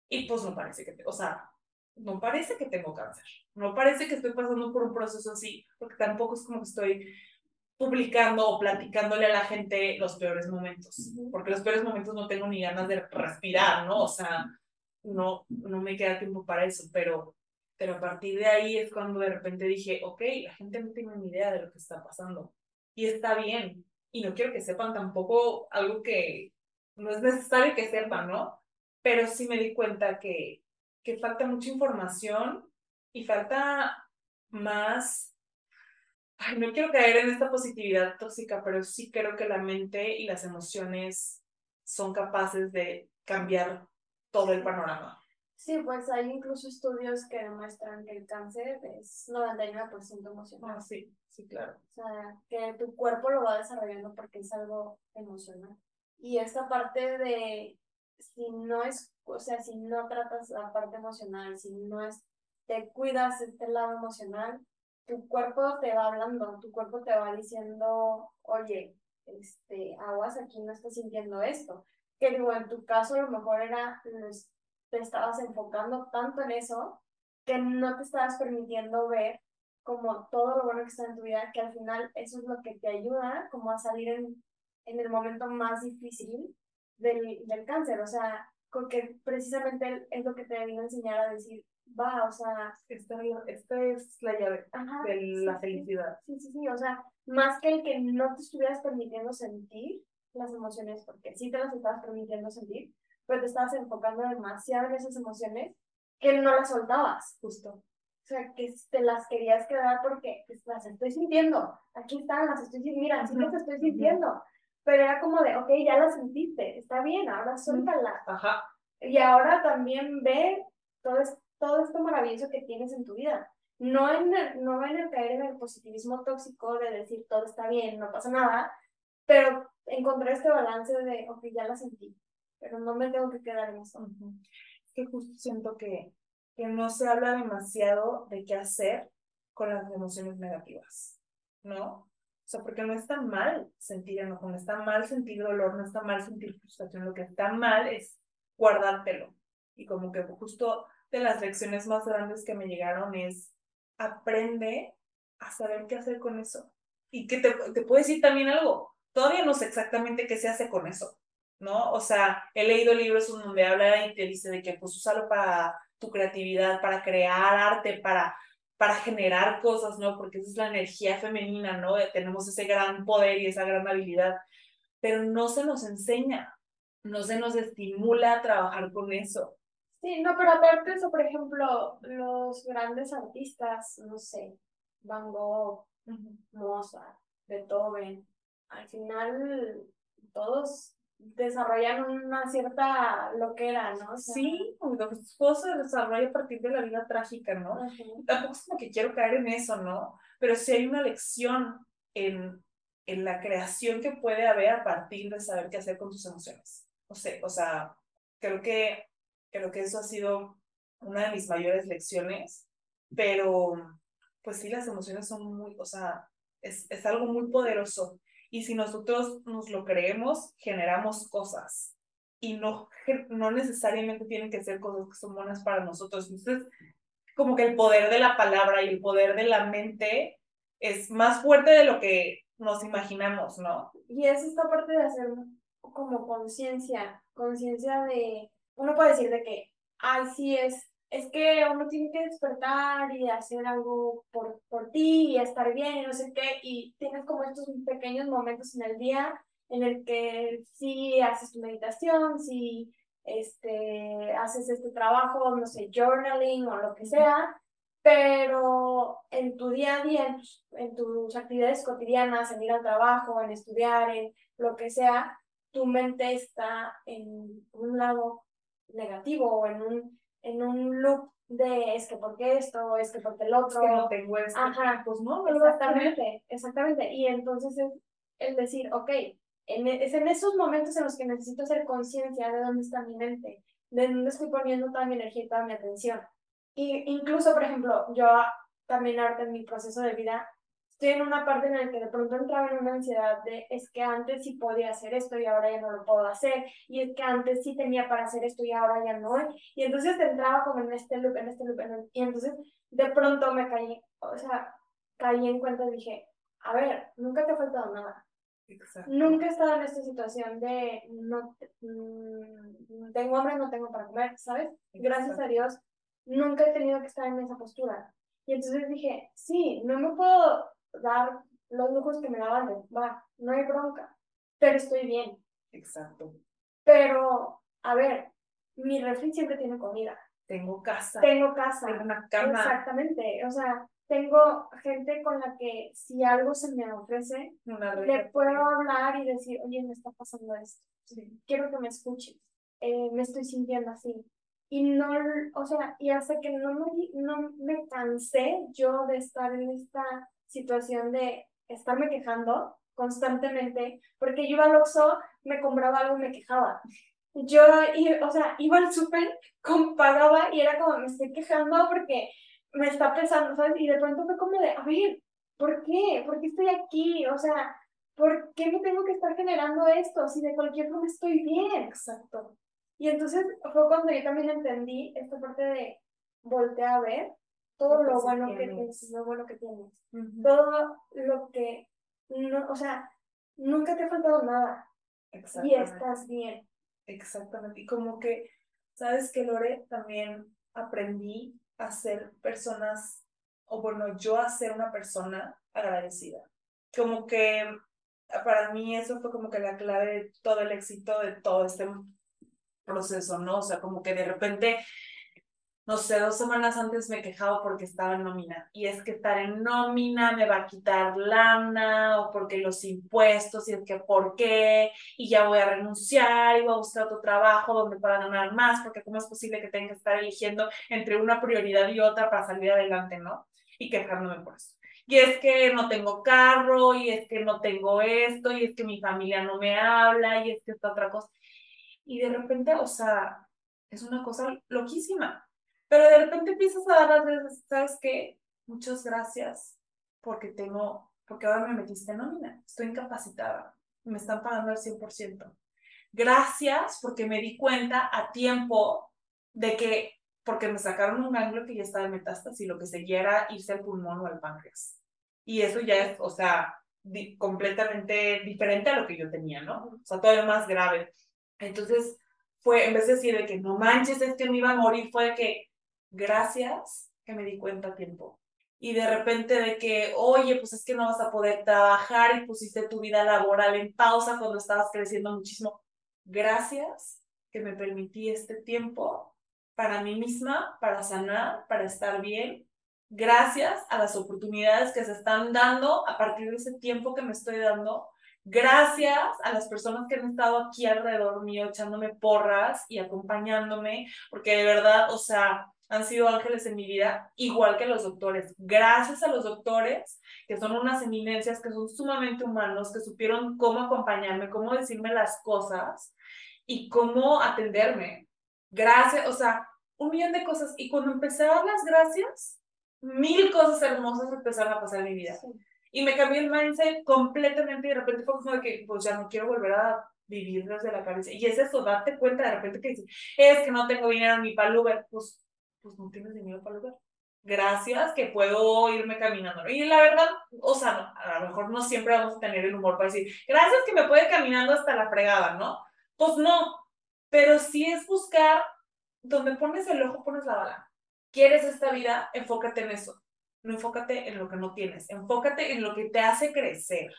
y pues no parece que, o sea, no parece que tengo cáncer, no parece que estoy pasando por un proceso así, porque tampoco es como que estoy publicando o platicándole a la gente los peores momentos, porque los peores momentos no tengo ni ganas de respirar, ¿no? O sea, no, no me queda tiempo para eso, pero, pero a partir de ahí es cuando de repente dije, ok, la gente no tiene ni idea de lo que está pasando y está bien, y no quiero que sepan tampoco algo que no es necesario que sepan, ¿no? Pero sí me di cuenta que, que falta mucha información y falta más ay, no quiero caer en esta positividad tóxica, pero sí creo que la mente y las emociones son capaces de cambiar todo el panorama. Sí, pues hay incluso estudios que demuestran que el cáncer es 99% emocional. Ah, sí, sí, claro. O sea, que tu cuerpo lo va desarrollando porque es algo emocional. Y esta parte de, si no es, o sea, si no tratas la parte emocional, si no es, te cuidas este lado emocional, tu cuerpo te va hablando, tu cuerpo te va diciendo, oye, este, aguas, aquí no estás sintiendo esto. Que digo, en tu caso a lo mejor era, te estabas enfocando tanto en eso que no te estabas permitiendo ver como todo lo bueno que está en tu vida, que al final eso es lo que te ayuda como a salir en, en el momento más difícil del, del cáncer. O sea, porque precisamente es lo que te vino a enseñar a decir, va, o sea, esta, esta es la llave de la felicidad. Sí, sí, sí, o sea, más que el que no te estuvieras permitiendo sentir las emociones, porque sí te las estabas permitiendo sentir, pero te estabas enfocando demasiado en esas emociones que no las soltabas, justo. O sea, que te las querías quedar porque pues, las estoy sintiendo, aquí están, las estoy sintiendo, mira, sí las estoy sintiendo. Pero era como de, ok, ya las sentiste, está bien, ahora suéltalas. Ajá. Y ahora también ve todo esto todo esto maravilloso que tienes en tu vida. No en, el, no en el caer en el positivismo tóxico de decir todo está bien, no pasa nada, pero encontrar este balance de, ok, ya la sentí, pero no me tengo que quedar en eso. Es que justo siento que, que no se habla demasiado de qué hacer con las emociones negativas, ¿no? O sea, porque no está mal sentir enojo, no está mal sentir dolor, no está mal sentir frustración, lo que está mal es guardártelo. Y como que justo de las lecciones más grandes que me llegaron es aprende a saber qué hacer con eso. Y que te, te puedo decir también algo, todavía no sé exactamente qué se hace con eso, ¿no? O sea, he leído libros donde habla y te dice de que pues úsalo para tu creatividad, para crear arte, para, para generar cosas, ¿no? Porque esa es la energía femenina, ¿no? Tenemos ese gran poder y esa gran habilidad, pero no se nos enseña, no se nos estimula a trabajar con eso. Sí, no, pero aparte eso, por ejemplo, los grandes artistas, no sé, Van Gogh, Mozart, Beethoven, al final todos desarrollan una cierta loquera, ¿no? sí, todo se desarrolla a partir de la vida trágica, ¿no? Tampoco es como que quiero caer en eso, ¿no? Pero sí hay una lección en, en la creación que puede haber a partir de saber qué hacer con tus emociones. O sea, o sea creo que, creo que eso ha sido una de mis mayores lecciones, pero pues sí, las emociones son muy, o sea, es, es algo muy poderoso y si nosotros nos lo creemos, generamos cosas. Y no, no necesariamente tienen que ser cosas que son buenas para nosotros. Entonces, como que el poder de la palabra y el poder de la mente es más fuerte de lo que nos imaginamos, ¿no? Y es esta parte de hacer como conciencia, conciencia de, uno puede decir de que, ay, sí, es es que uno tiene que despertar y hacer algo por, por ti y estar bien y no sé qué, y tienes como estos pequeños momentos en el día en el que sí haces tu meditación, sí este, haces este trabajo, no sé, journaling o lo que sea, pero en tu día a día, en tus, actividades cotidianas, en ir al trabajo, en estudiar, en lo que sea, tu mente está en un lado negativo o en un en un loop de es que porque esto, es que porque el otro. Es que no tengo esto. Ajá, pues no, exactamente, exactamente. Y entonces es el decir, ok, en, e, es en esos momentos en los que necesito hacer conciencia de dónde está mi mente, de dónde estoy poniendo toda mi energía y toda mi atención. Y incluso, por ejemplo, yo también ahorita en mi proceso de vida estoy en una parte en la que de pronto entraba en una ansiedad de es que antes sí podía hacer esto y ahora ya no lo puedo hacer, y es que antes sí tenía para hacer esto y ahora ya no, y entonces entraba como en este loop, en este loop, y entonces de pronto me caí, o sea, caí en cuenta y dije, a ver, nunca te ha faltado nada. Nunca he estado en esta situación de no mm, tengo hambre, no tengo para comer, ¿sabes? Gracias a Dios, nunca he tenido que estar en esa postura. Y entonces dije, sí, no me puedo dar los lujos que me daban de, va, no hay bronca, pero estoy bien. Exacto. Pero, a ver, mi refri siempre tiene comida. Tengo casa. Tengo casa. Tengo una cama. Exactamente. O sea, tengo gente con la que si algo se me ofrece, le puedo hablar y decir, oye, me está pasando esto. Quiero que me escuches. Eh, me estoy sintiendo así. Y no, o sea, y hasta que no me, no me cansé yo de estar en esta situación de estarme quejando constantemente, porque yo iba al Oxxo, me compraba algo me quejaba. Yo, o sea, iba al súper, pagaba y era como, me estoy quejando porque me está pesando, ¿sabes? Y de pronto fue como de, a ver, ¿por qué? ¿Por qué estoy aquí? O sea, ¿por qué me tengo que estar generando esto si de cualquier forma estoy bien? Exacto. Y entonces fue cuando yo también entendí esta parte de voltear a ver todo lo, bueno que tienes, lo bueno que tienes, todo lo que, no, o sea, nunca te ha faltado nada y estás bien. Exactamente, y como que, ¿sabes que Lore? También aprendí a ser personas, o bueno, yo a ser una persona agradecida. Como que para mí eso fue como que la clave de todo el éxito de todo este proceso, ¿no? O sea, como que de repente no sé, dos semanas antes me quejaba porque estaba en nómina. Y es que estar en nómina me va a quitar lana o porque los impuestos y es que por qué y ya voy a renunciar y voy a buscar otro trabajo donde pueda ganar más porque cómo es posible que tenga que estar eligiendo entre una prioridad y otra para salir adelante, ¿no? Y quejándome por eso. y es que no tengo carro, y es que no tengo esto, y es que mi familia no me habla, y es que esta otra cosa. Y de repente, o sea, es una cosa loquísima. Pero de repente empiezas a dar las veces, ¿sabes qué? Muchas gracias porque tengo, porque ahora me metiste en nómina, estoy incapacitada, me están pagando al 100%. Gracias porque me di cuenta a tiempo de que, porque me sacaron un ganglio que ya estaba en metástasis y lo que seguía era irse al pulmón o al páncreas. Y eso ya es, o sea, completamente diferente a lo que yo tenía, ¿no? O sea, todavía más grave. Entonces, fue, en vez de decir de que no manches, es que me iba a morir, fue de que gracias que me di cuenta a tiempo. Y de repente de que, oye, pues es que no vas a poder trabajar y pusiste tu vida laboral en pausa cuando estabas creciendo muchísimo. Gracias que me permití este tiempo para mí misma, para sanar, para estar bien. Gracias a las oportunidades que se están dando a partir de ese tiempo que me estoy dando Gracias a las personas que han estado aquí alrededor mío echándome porras y acompañándome, porque de verdad, o sea, han sido ángeles en mi vida, igual que los doctores. Gracias a los doctores, que son unas eminencias, que son sumamente humanos, que supieron cómo acompañarme, cómo decirme las cosas y cómo atenderme. Gracias, o sea, un millón de cosas. Y cuando empecé a dar las gracias, mil cosas hermosas empezaron a pasar en mi vida. Y me cambié el mindset completamente y de repente fue como de que, pues ya no quiero volver a vivir desde la cabeza. Y es eso, darte cuenta de repente que dices, es que no tengo dinero ni para Uber. Pues, pues no tienes dinero para el. Gracias que puedo irme caminando. Y la verdad, o sea, a lo mejor no siempre vamos a tener el humor para decir, gracias que me puedo ir caminando hasta la fregada, ¿no? Pues no, pero sí es buscar donde pones el ojo, pones la bala. ¿Quieres esta vida? Enfócate en eso no enfócate en lo que no tienes, enfócate en lo que te hace crecer.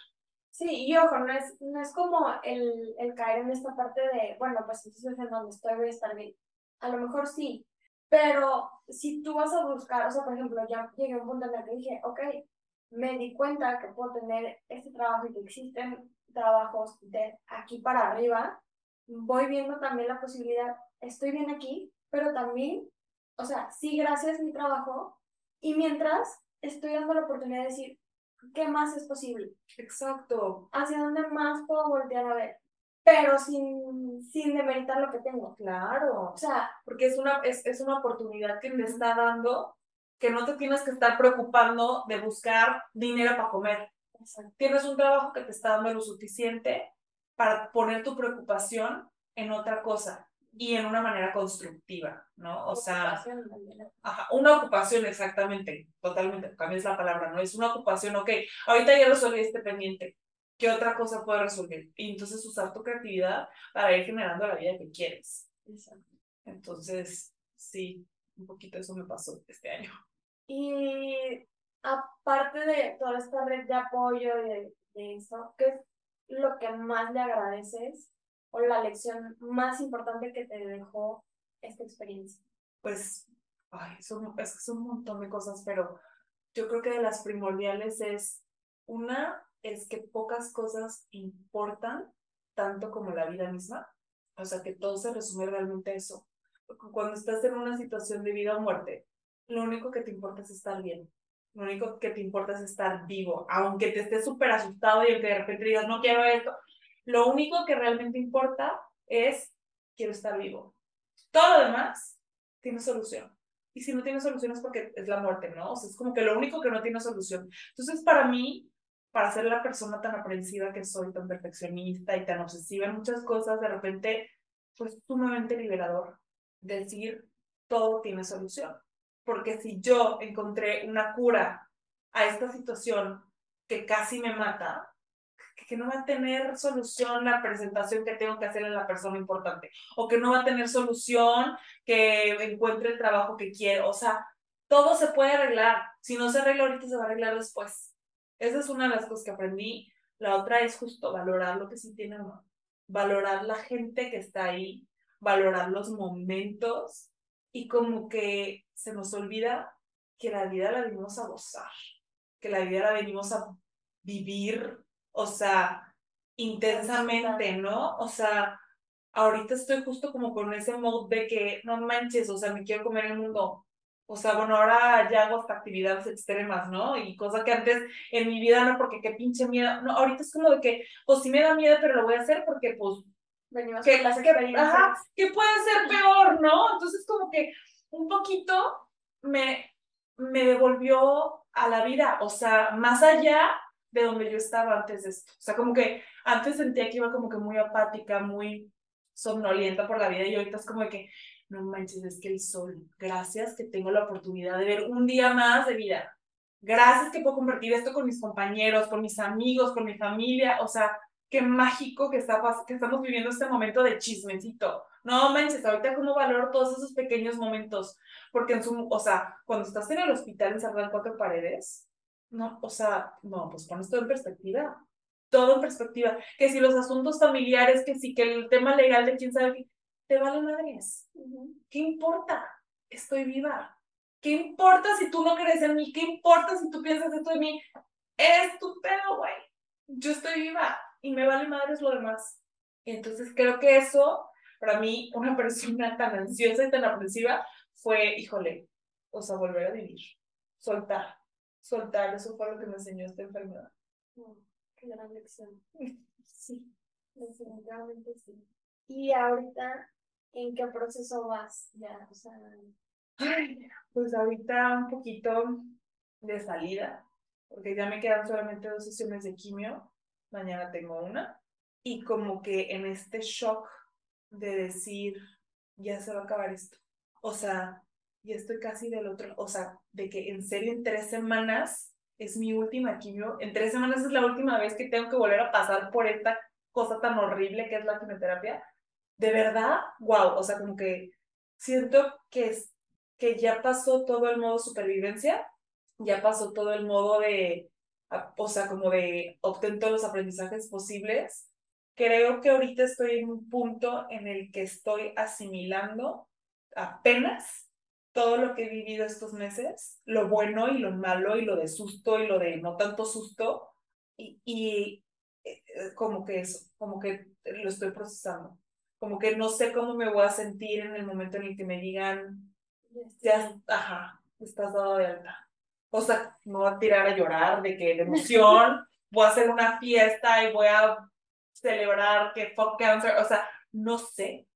Sí, y ojo, no es, no es como el, el caer en esta parte de, bueno, pues entonces en donde estoy voy a estar bien. A lo mejor sí, pero si tú vas a buscar, o sea, por ejemplo, ya llegué a un punto en el que dije, ok, me di cuenta que puedo tener este trabajo y que existen trabajos de aquí para arriba, voy viendo también la posibilidad, estoy bien aquí, pero también, o sea, sí, gracias a mi trabajo, y mientras estoy dando la oportunidad de decir, ¿qué más es posible? Exacto. ¿Hacia dónde más puedo voltear a ver? Pero sin, sin demeritar lo que tengo. Claro. O sea, porque es una, es, es una oportunidad que te está dando que no te tienes que estar preocupando de buscar dinero para comer. Tienes un trabajo que te está dando lo suficiente para poner tu preocupación en otra cosa y en una manera constructiva, ¿no? O sea, ajá, una ocupación exactamente, totalmente, cambias la palabra, ¿no? Es una ocupación, ok, ahorita ya resolví este pendiente, ¿qué otra cosa puedo resolver? Y entonces usar tu creatividad para ir generando la vida que quieres. Exacto. Entonces, sí, un poquito eso me pasó este año. Y aparte de toda esta red de apoyo y de, de eso, ¿qué es lo que más le agradeces o la lección más importante que te dejó esta experiencia? Pues, ay, son, es, un montón de cosas, pero yo creo que de las primordiales es, una, es que pocas cosas importan tanto como la vida misma. O sea, que todo se resume realmente a eso. Cuando estás en una situación de vida o muerte, lo único que te importa es estar bien. Lo único que te importa es estar vivo. Aunque te estés súper asustado y aunque de repente digas, no quiero esto, lo único que realmente importa es, quiero estar vivo. Todo lo demás tiene solución. Y si no tiene solución es porque es la muerte, ¿no? O sea, es como que lo único que no tiene solución. Entonces, para mí, para ser la persona tan aprensiva que soy, tan perfeccionista y tan obsesiva en muchas cosas, de repente, pues sumamente liberador decir, todo tiene solución. Porque si yo encontré una cura a esta situación que casi me mata, que no va a tener solución la presentación que tengo que hacer a la persona importante o que no va a tener solución que encuentre el trabajo que quiero. O sea, todo se puede arreglar. Si no se arregla ahorita, se va a arreglar después. Esa es una de las cosas que aprendí. La otra es justo valorar lo que sí tiene uno. Valorar la gente que está ahí, valorar los momentos y como que se nos olvida que la vida la venimos a gozar, que la vida la venimos a vivir o sea, intensamente, ¿no? O sea, ahorita estoy justo como con ese modo de que no manches, o sea, me quiero comer el mundo. O sea, bueno, ahora ya hago hasta actividades extremas, ¿no? Y cosa que antes en mi vida no, porque qué pinche miedo. No, ahorita es como de que, pues sí me da miedo, pero lo voy a hacer porque, pues, Venimos que, las que- ajá, que puede ser peor, ¿no? Entonces como que un poquito me, me devolvió a la vida, o sea, más allá de donde yo estaba antes de esto. O sea, como que antes sentía que iba como que muy apática, muy somnolienta por la vida y ahorita es como de que, no manches, es que el sol, gracias que tengo la oportunidad de ver un día más de vida. Gracias que puedo compartir esto con mis compañeros, con mis amigos, con mi familia, o sea, qué mágico que, está, que estamos viviendo este momento de chismecito. No manches, ahorita cómo valoro todos esos pequeños momentos, porque en su, o sea, cuando estás en el hospital encerrado en cuatro paredes, no, o sea, no, pues pones todo en perspectiva, todo en perspectiva, que si los asuntos familiares, que si que el tema legal de quién sabe te vale madres. ¿qué importa? Estoy viva. ¿Qué importa si tú no crees en mí? ¿Qué importa si tú piensas esto de mí? Es tu pedo, güey. Yo estoy viva y me vale madres lo demás. Entonces creo que eso, para mí, una persona tan ansiosa y tan aprensiva, fue, híjole, o sea, volver a vivir. Soltar. Soltar, eso fue lo que me enseñó esta enfermedad. Qué gran lección. Sí. Definitivamente sí. Y ahorita, ¿en qué proceso vas? Ya, o sea, pues ahorita un poquito de salida, porque ya me quedan solamente dos sesiones de quimio, mañana tengo una, y como que en este shock de decir, ya se va a acabar esto. O sea, ya estoy casi del otro, o sea, de que en serio en tres semanas es mi última quimio, en tres semanas es la última vez que tengo que volver a pasar por esta cosa tan horrible que es la quimioterapia. De verdad, wow, o sea, como que siento que que ya pasó todo el modo supervivencia, ya pasó todo el modo de, a- o sea, como de obtener todos los aprendizajes posibles. Creo que ahorita estoy en un punto en el que estoy asimilando apenas todo lo que he vivido estos meses, lo bueno y lo malo y lo de susto y lo de no tanto susto, y, y eh, eh, como que eso, como que lo estoy procesando. Como que no sé cómo me voy a sentir en el momento en el que me digan, ya ajá, estás dado de alta. O sea, me voy a tirar a llorar de que de emoción, voy a hacer una fiesta y voy a celebrar que fuck cancer, o sea, no sé.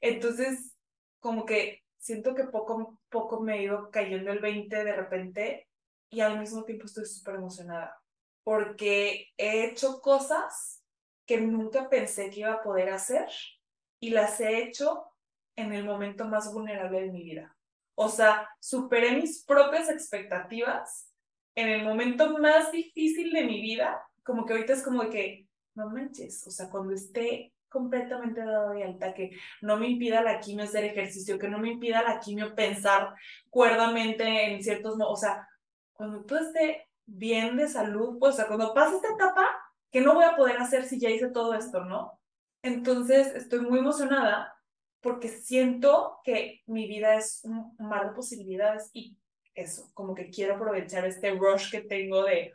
Entonces, como que siento que poco, poco me he ido cayendo el 20 de repente y al mismo tiempo estoy súper emocionada porque he hecho cosas que nunca pensé que iba a poder hacer y las he hecho en el momento más vulnerable de mi vida. O sea, superé mis propias expectativas en el momento más difícil de mi vida, como que ahorita es como de que, no manches, o sea, cuando esté completamente dado de alta, que no me impida la quimio hacer ejercicio, que no me impida la quimio pensar cuerdamente en ciertos, o sea, cuando tú esté bien de salud, pues, o sea, cuando pase esta etapa, ¿qué no voy a poder hacer si ya hice todo esto, no? Entonces, estoy muy emocionada porque siento que mi vida es un mar de posibilidades y eso, como que quiero aprovechar este rush que tengo de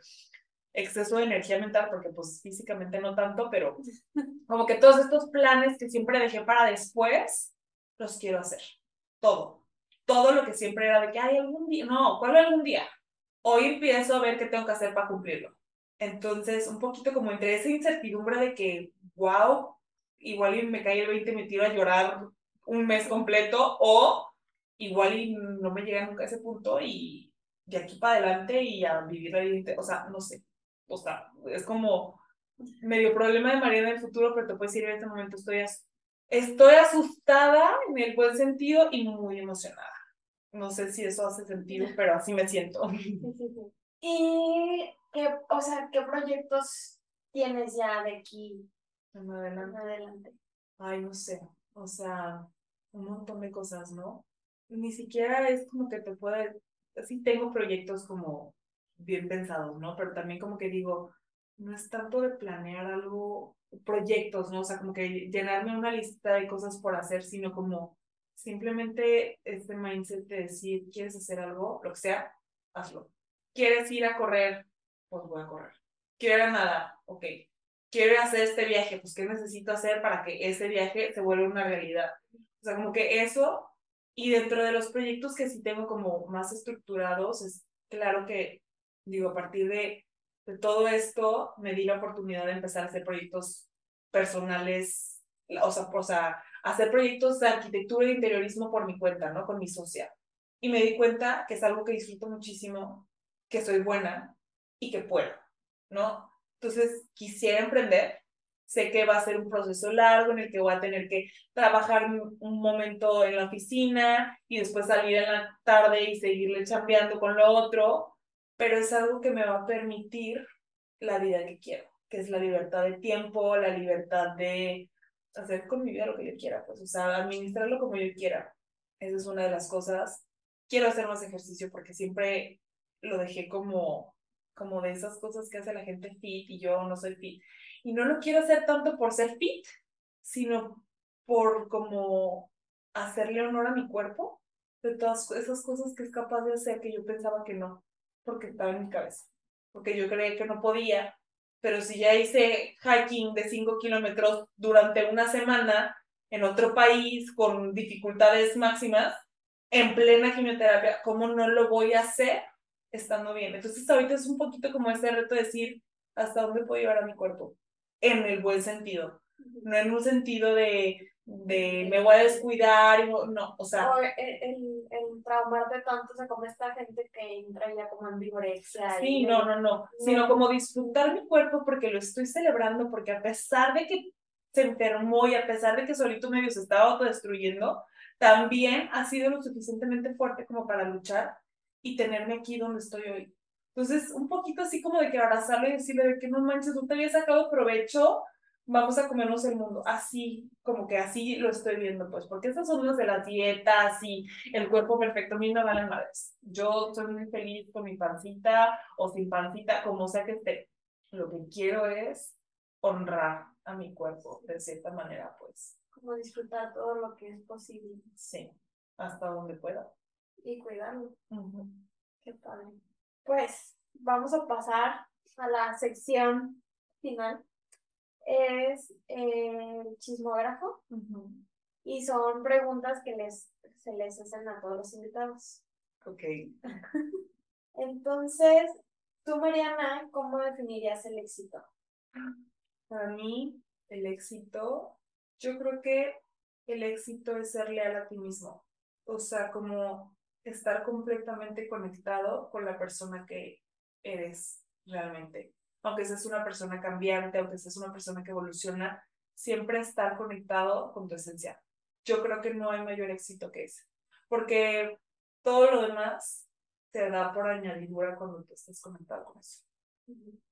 exceso de energía mental, porque pues físicamente no tanto, pero como que todos estos planes que siempre dejé para después, los quiero hacer. Todo. Todo lo que siempre era de que hay algún día, no, ¿cuál algún día? Hoy empiezo a ver qué tengo que hacer para cumplirlo. Entonces, un poquito como entre esa incertidumbre de que, wow, igual y me cae el 20 y me tiro a llorar un mes completo, o igual y no me llega nunca a ese punto y de aquí para adelante y a vivir la vida, o sea, no sé. O sea, es como medio problema de María en el futuro, pero te puedes decir en este momento estoy, as- estoy asustada en el buen sentido y muy emocionada. No sé si eso hace sentido, pero así me siento. ¿Y qué, o sea, qué proyectos tienes ya de aquí Adelante. adelante? Ay, no sé. O sea, un montón de cosas, ¿no? Ni siquiera es como que te puede. Sí, tengo proyectos como bien pensados, ¿no? Pero también como que digo, no es tanto de planear algo, proyectos, ¿no? O sea, como que llenarme una lista de cosas por hacer, sino como simplemente este mindset de decir, ¿quieres hacer algo? Lo que sea, hazlo. ¿Quieres ir a correr? Pues voy a correr. ¿Quiero ir a nadar? Ok. Quiero hacer este viaje, pues ¿qué necesito hacer para que ese viaje se vuelva una realidad? O sea, como que eso Y dentro de los proyectos que sí tengo como más estructurados, es claro que, digo, a partir de, de todo esto, me di la oportunidad de empezar a hacer proyectos personales, o sea, o sea, hacer proyectos de arquitectura e interiorismo por mi cuenta, ¿no? Con mi socia. Y me di cuenta que es algo que disfruto muchísimo, que soy buena y que puedo, ¿no? Entonces, quisiera emprender. Sé que va a ser un proceso largo en el que voy a tener que trabajar un momento en la oficina y después salir en la tarde y seguirle chambeando con lo otro, pero es algo que me va a permitir la vida que quiero, que es la libertad de tiempo, la libertad de hacer con mi vida lo que yo quiera, pues, o sea, administrarlo como yo quiera. Esa es una de las cosas. Quiero hacer más ejercicio porque siempre lo dejé como como de esas cosas que hace la gente fit y yo no soy fit. Y no lo quiero hacer tanto por ser fit, sino por como hacerle honor a mi cuerpo, de todas esas cosas que es capaz de hacer que yo pensaba que no, porque estaba en mi cabeza, porque yo creía que no podía, pero si ya hice hiking de 5 kilómetros durante una semana en otro país con dificultades máximas, en plena quimioterapia, ¿cómo no lo voy a hacer estando bien. Entonces ahorita es un poquito como ese reto de decir hasta dónde puedo llevar a mi cuerpo, en el buen sentido, no en un sentido de, de me voy a descuidar, no, o sea... O el, el, el traumarte tanto, o sea, como esta gente que entra ya como en vigorexia. Sí, no, no, no, sino como disfrutar mi cuerpo porque lo estoy celebrando, porque a pesar de que se enfermó y a pesar de que solito medio se estaba autodestruyendo, también ha sido lo suficientemente fuerte como para luchar y tenerme aquí donde estoy hoy. Entonces, un poquito así como de que abrazarlo y decirle de que no manches, no te había sacado provecho, vamos a comernos el mundo. Así, como que así lo estoy viendo, pues, porque estas son las de las dietas y el cuerpo perfecto, a mí no valen madres. Yo soy muy feliz con mi pancita o sin pancita, como sea que esté. Lo que quiero es honrar a mi cuerpo de cierta manera, pues. Como disfrutar todo lo que es posible. Sí, hasta donde pueda y cuidarlo. Qué padre. Pues vamos a pasar a la sección final. Es el chismógrafo y son preguntas que les, se les hacen a todos los invitados. Ok. Entonces, tú, Mariana, ¿cómo definirías el éxito? Para mí, el éxito, yo creo que el éxito es ser leal a ti mismo. O sea, como estar completamente conectado con la persona que eres realmente. Aunque seas una persona cambiante, aunque seas una persona que evoluciona, siempre estar conectado con tu esencia. Yo creo que no hay mayor éxito que ese, porque todo lo demás te da por añadidura cuando tú estás conectado con eso.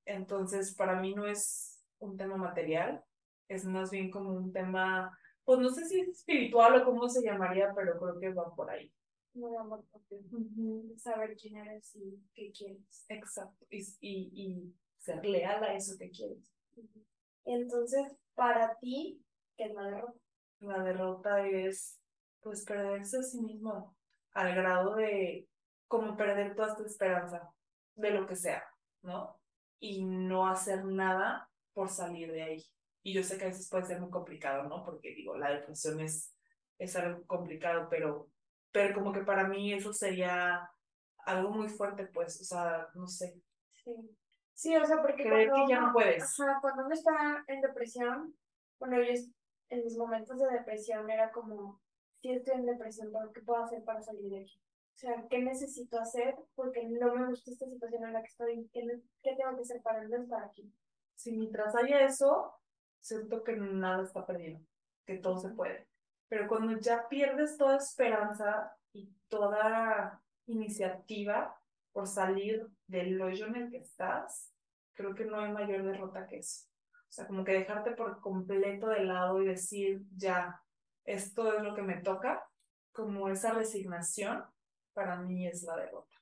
Entonces, para mí no es un tema material, es más bien como un tema, pues no sé si es espiritual o cómo se llamaría, pero creo que va por ahí muy amor propio. Saber quién eres y qué quieres. Exacto. Y, y, y ser leal a eso que quieres. Entonces, para ti, ¿qué es la derrota? La derrota es, pues, perderse a sí mismo al grado de como perder toda tu esperanza de lo que sea, ¿no? Y no hacer nada por salir de ahí. Y yo sé que a veces puede ser muy complicado, ¿no? Porque digo, la depresión es, es algo complicado, pero pero como que para mí eso sería algo muy fuerte, pues, o sea, no sé. Sí, sí o sea, porque Creer que ya no puedes. Ajá, cuando uno está en depresión, bueno, yo en mis momentos de depresión era como, si estoy en depresión, ¿qué puedo hacer para salir de aquí? O sea, ¿qué necesito hacer? Porque no me gusta esta situación en la que estoy. ¿Qué, qué tengo que hacer para no estar aquí? Si mientras haya eso, siento que nada está perdido, que todo se puede. Pero cuando ya pierdes toda esperanza y toda iniciativa por salir del hoyo en el que estás, creo que no hay mayor derrota que eso. O sea, como que dejarte por completo de lado y decir, ya, esto es lo que me toca, como esa resignación, para mí es la derrota.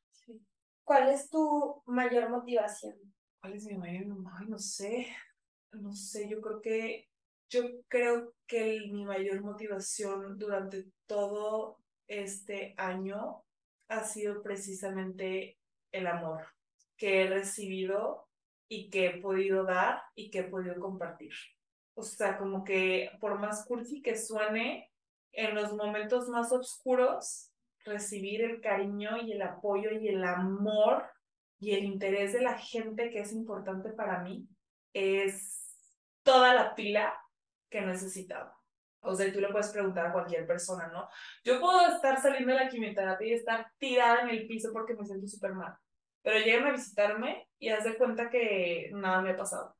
¿Cuál es tu mayor motivación? ¿Cuál es mi mayor? Ay, no sé, no sé, yo creo que yo creo que mi mayor motivación durante todo este año ha sido precisamente el amor que he recibido y que he podido dar y que he podido compartir. O sea, como que por más cursi que suene, en los momentos más oscuros, recibir el cariño y el apoyo y el amor y el interés de la gente que es importante para mí es toda la pila que necesitaba. O sea, tú le puedes preguntar a cualquier persona, ¿no? Yo puedo estar saliendo de la quimioterapia y estar tirada en el piso porque me siento súper mal. Pero llegan a visitarme y haz de cuenta que nada me ha pasado.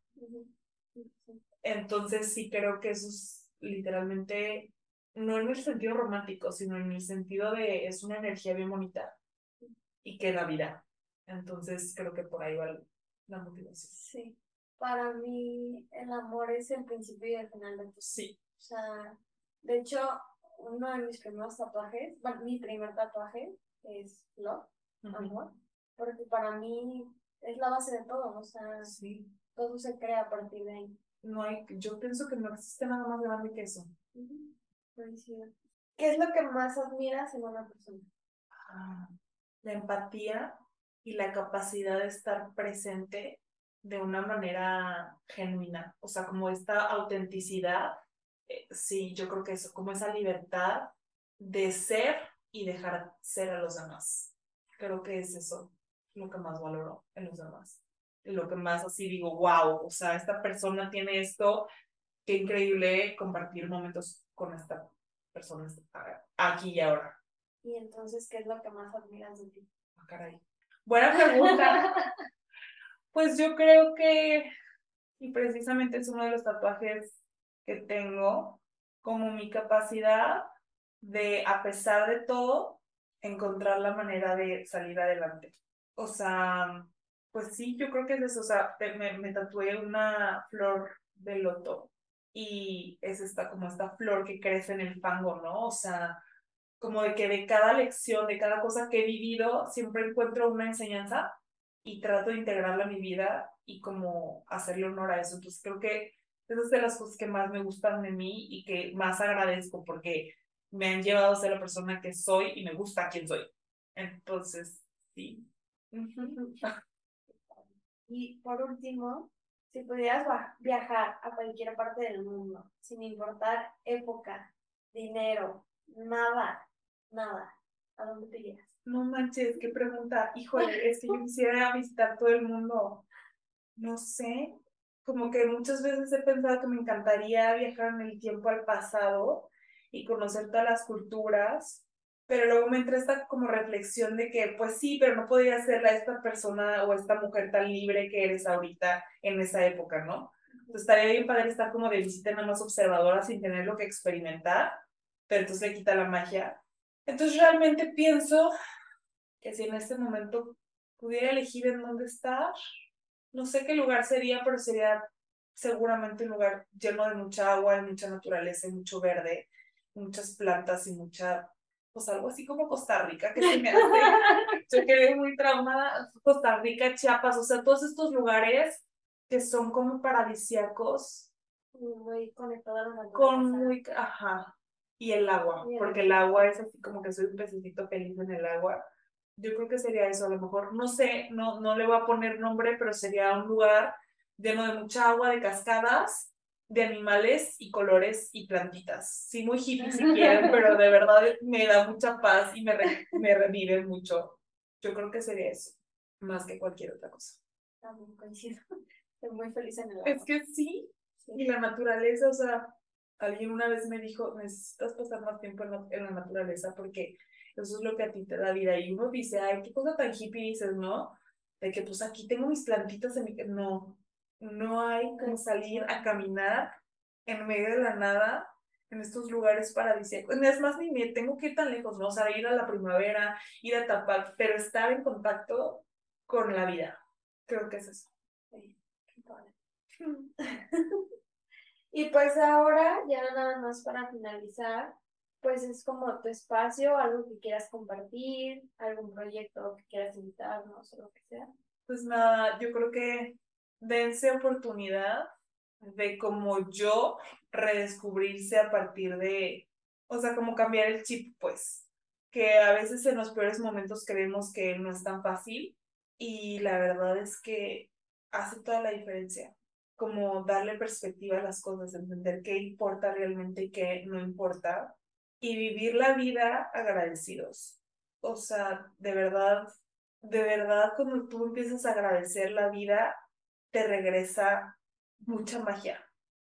Entonces sí creo que eso es literalmente, no en el sentido romántico, sino en el sentido de es una energía bien bonita y que da vida. Entonces creo que por ahí va la motivación. Sí. Para mí el amor es el principio y el final de todo. Sí. O sea, de hecho, uno de mis primeros tatuajes, bueno, mi primer tatuaje es love, amor, porque para mí es la base de todo, o sea, Sí. todo se crea a partir de ahí. No hay, yo pienso que no existe nada más grande que eso. Coincido. ¿Qué es lo que más admiras en una persona? Ah, La empatía y la capacidad de estar presente de una manera genuina. O sea, como esta autenticidad. eh, sí, yo creo que eso, como esa libertad de ser y dejar ser a los demás. Creo que es eso lo que más valoro en los demás. Lo que más así digo, wow, o sea, esta persona tiene esto, qué increíble compartir momentos con esta persona aquí y ahora. Y entonces, ¿qué es lo que más admiras de ti? Ah, caray. Buena pregunta. Pues yo creo que, y precisamente es uno de los tatuajes que tengo, como mi capacidad de, a pesar de todo, encontrar la manera de salir adelante. O sea, pues sí, yo creo que es eso. O sea, me, me tatué una flor de loto y es esta, como esta flor que crece en el fango, ¿no? O sea, como de que de cada lección, de cada cosa que he vivido, siempre encuentro una enseñanza y trato de integrarla a mi vida y como hacerle honor a eso. Entonces creo que esa es de las cosas que más me gustan de mí y que más agradezco porque me han llevado a ser la persona que soy y me gusta quién soy. Entonces, sí. Y por último, si pudieras viajar a cualquier parte del mundo, sin importar época, dinero, nada, nada, ¿a dónde te irías? No manches, qué pregunta. Híjole, es que yo quisiera visitar todo el mundo. No sé, como que muchas veces he pensado que me encantaría viajar en el tiempo al pasado y conocer todas las culturas, pero luego me entra esta como reflexión de que, pues sí, pero no podría ser la esta persona o esta mujer tan libre que eres ahorita en esa época, ¿no? Entonces estaría bien padre estar como de visita nada más observadora sin tener lo que experimentar, pero entonces le quita la magia. Entonces realmente pienso que si en este momento pudiera elegir en dónde estar, no sé qué lugar sería, pero sería seguramente un lugar lleno de mucha agua y mucha naturaleza y mucho verde, muchas plantas y mucha, pues algo así como Costa Rica, que se me hace, yo quedé muy traumada, Costa Rica, Chiapas, o sea, todos estos lugares que son como paradisíacos, Muy conectada a la naturaleza. con muy, ajá, y el agua, porque el agua es así como que soy un pececito feliz en el agua. Yo creo que sería eso, a lo mejor, no sé, no, no le voy a poner nombre, pero sería un lugar lleno de mucha agua, de cascadas, de animales y colores y plantitas. Sí, muy hippie si quieren, pero de verdad me da mucha paz y me, re- me revive mucho. Yo creo que sería eso, más que cualquier otra cosa. También coincido. Estoy muy feliz en el Es agua. que sí, Sí. y la naturaleza, o sea, alguien una vez me dijo, necesitas pasar más tiempo en la, en la naturaleza porque eso es lo que a ti te da vida. Y uno dice, ay, qué cosa tan hippie dices, ¿no? De que pues aquí tengo mis plantitas en mi... No, no hay como salir a caminar en medio de la nada en estos lugares paradisíacos. Es más, ni me tengo que ir tan lejos, ¿no? O sea, ir a la primavera, ir a Tapac, pero estar en contacto con la vida. Creo que es eso. Sí. Y pues ahora, ya nada más para finalizar, pues es como tu espacio, algo que quieras compartir, algún proyecto que quieras invitarnos o lo que sea. Pues nada, yo creo que dense oportunidad de como yo redescubrirse a partir de, o sea, como cambiar el chip, pues, que a veces en los peores momentos creemos que no es tan fácil y la verdad es que hace toda la diferencia, como darle perspectiva a las cosas, entender qué importa realmente y qué no importa y vivir la vida agradecidos. O sea, de verdad, de verdad, cuando tú empiezas a agradecer la vida, te regresa mucha magia.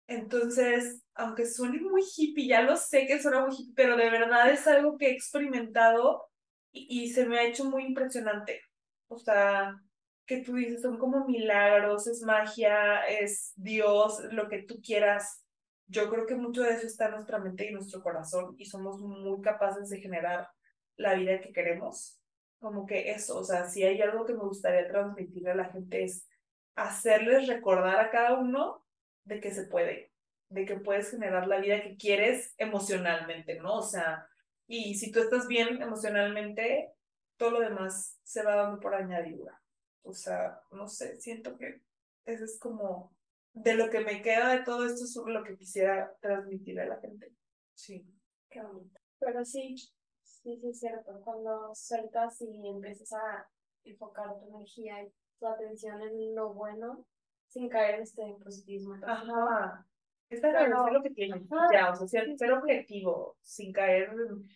Entonces, aunque suene muy hippie, ya lo sé que suena muy hippie, pero de verdad es algo que he experimentado y, y se me ha hecho muy impresionante. O sea, que tú dices, son como milagros, es magia, es Dios, lo que tú quieras. Yo creo que mucho de eso está en nuestra mente y nuestro corazón y somos muy capaces de generar la vida que queremos. Como que eso, o sea, si hay algo que me gustaría transmitirle a la gente es hacerles recordar a cada uno de que se puede, de que puedes generar la vida que quieres emocionalmente, ¿no? O sea, y si tú estás bien emocionalmente, todo lo demás se va dando por añadidura. O sea, no sé, siento que eso es como de lo que me queda de todo esto es lo que quisiera transmitir a la gente. Sí. Qué bonito. Pero sí, sí, sí es cierto. Cuando sueltas y empiezas a enfocar tu energía y tu atención en lo bueno, sin caer en este positivismo. Ajá. Esta es lo que tiene. Ya, o sea, ser, ser objetivo, sin caer en,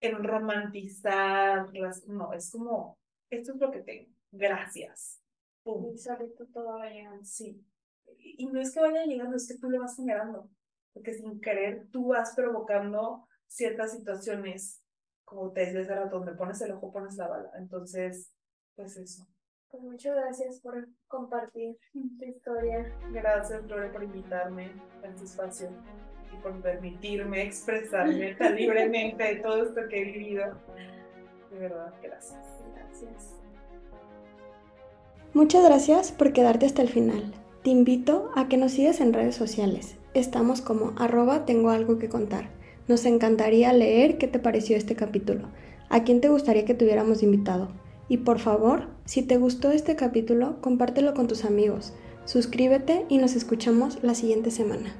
en romantizar las. No, es como, esto es lo que tengo gracias. Pum. Y solito todo va. Sí. Y no es que vaya llegando, es que tú le vas generando. Porque sin querer tú vas provocando ciertas situaciones, como te decía hace rato, donde pones el ojo, pones la bala. Entonces, pues eso. Pues muchas gracias por compartir tu historia. Gracias, Gloria, por invitarme a este espacio y por permitirme expresarme tan libremente de todo esto que he vivido. De verdad, gracias. Gracias. Muchas gracias por quedarte hasta el final. Te invito a que nos sigas en redes sociales. Estamos como arroba tengo algo que contar. Nos encantaría leer qué te pareció este capítulo. ¿A quién te gustaría que tuviéramos invitado? Y por favor, si te gustó este capítulo, compártelo con tus amigos. Suscríbete y nos escuchamos la siguiente semana.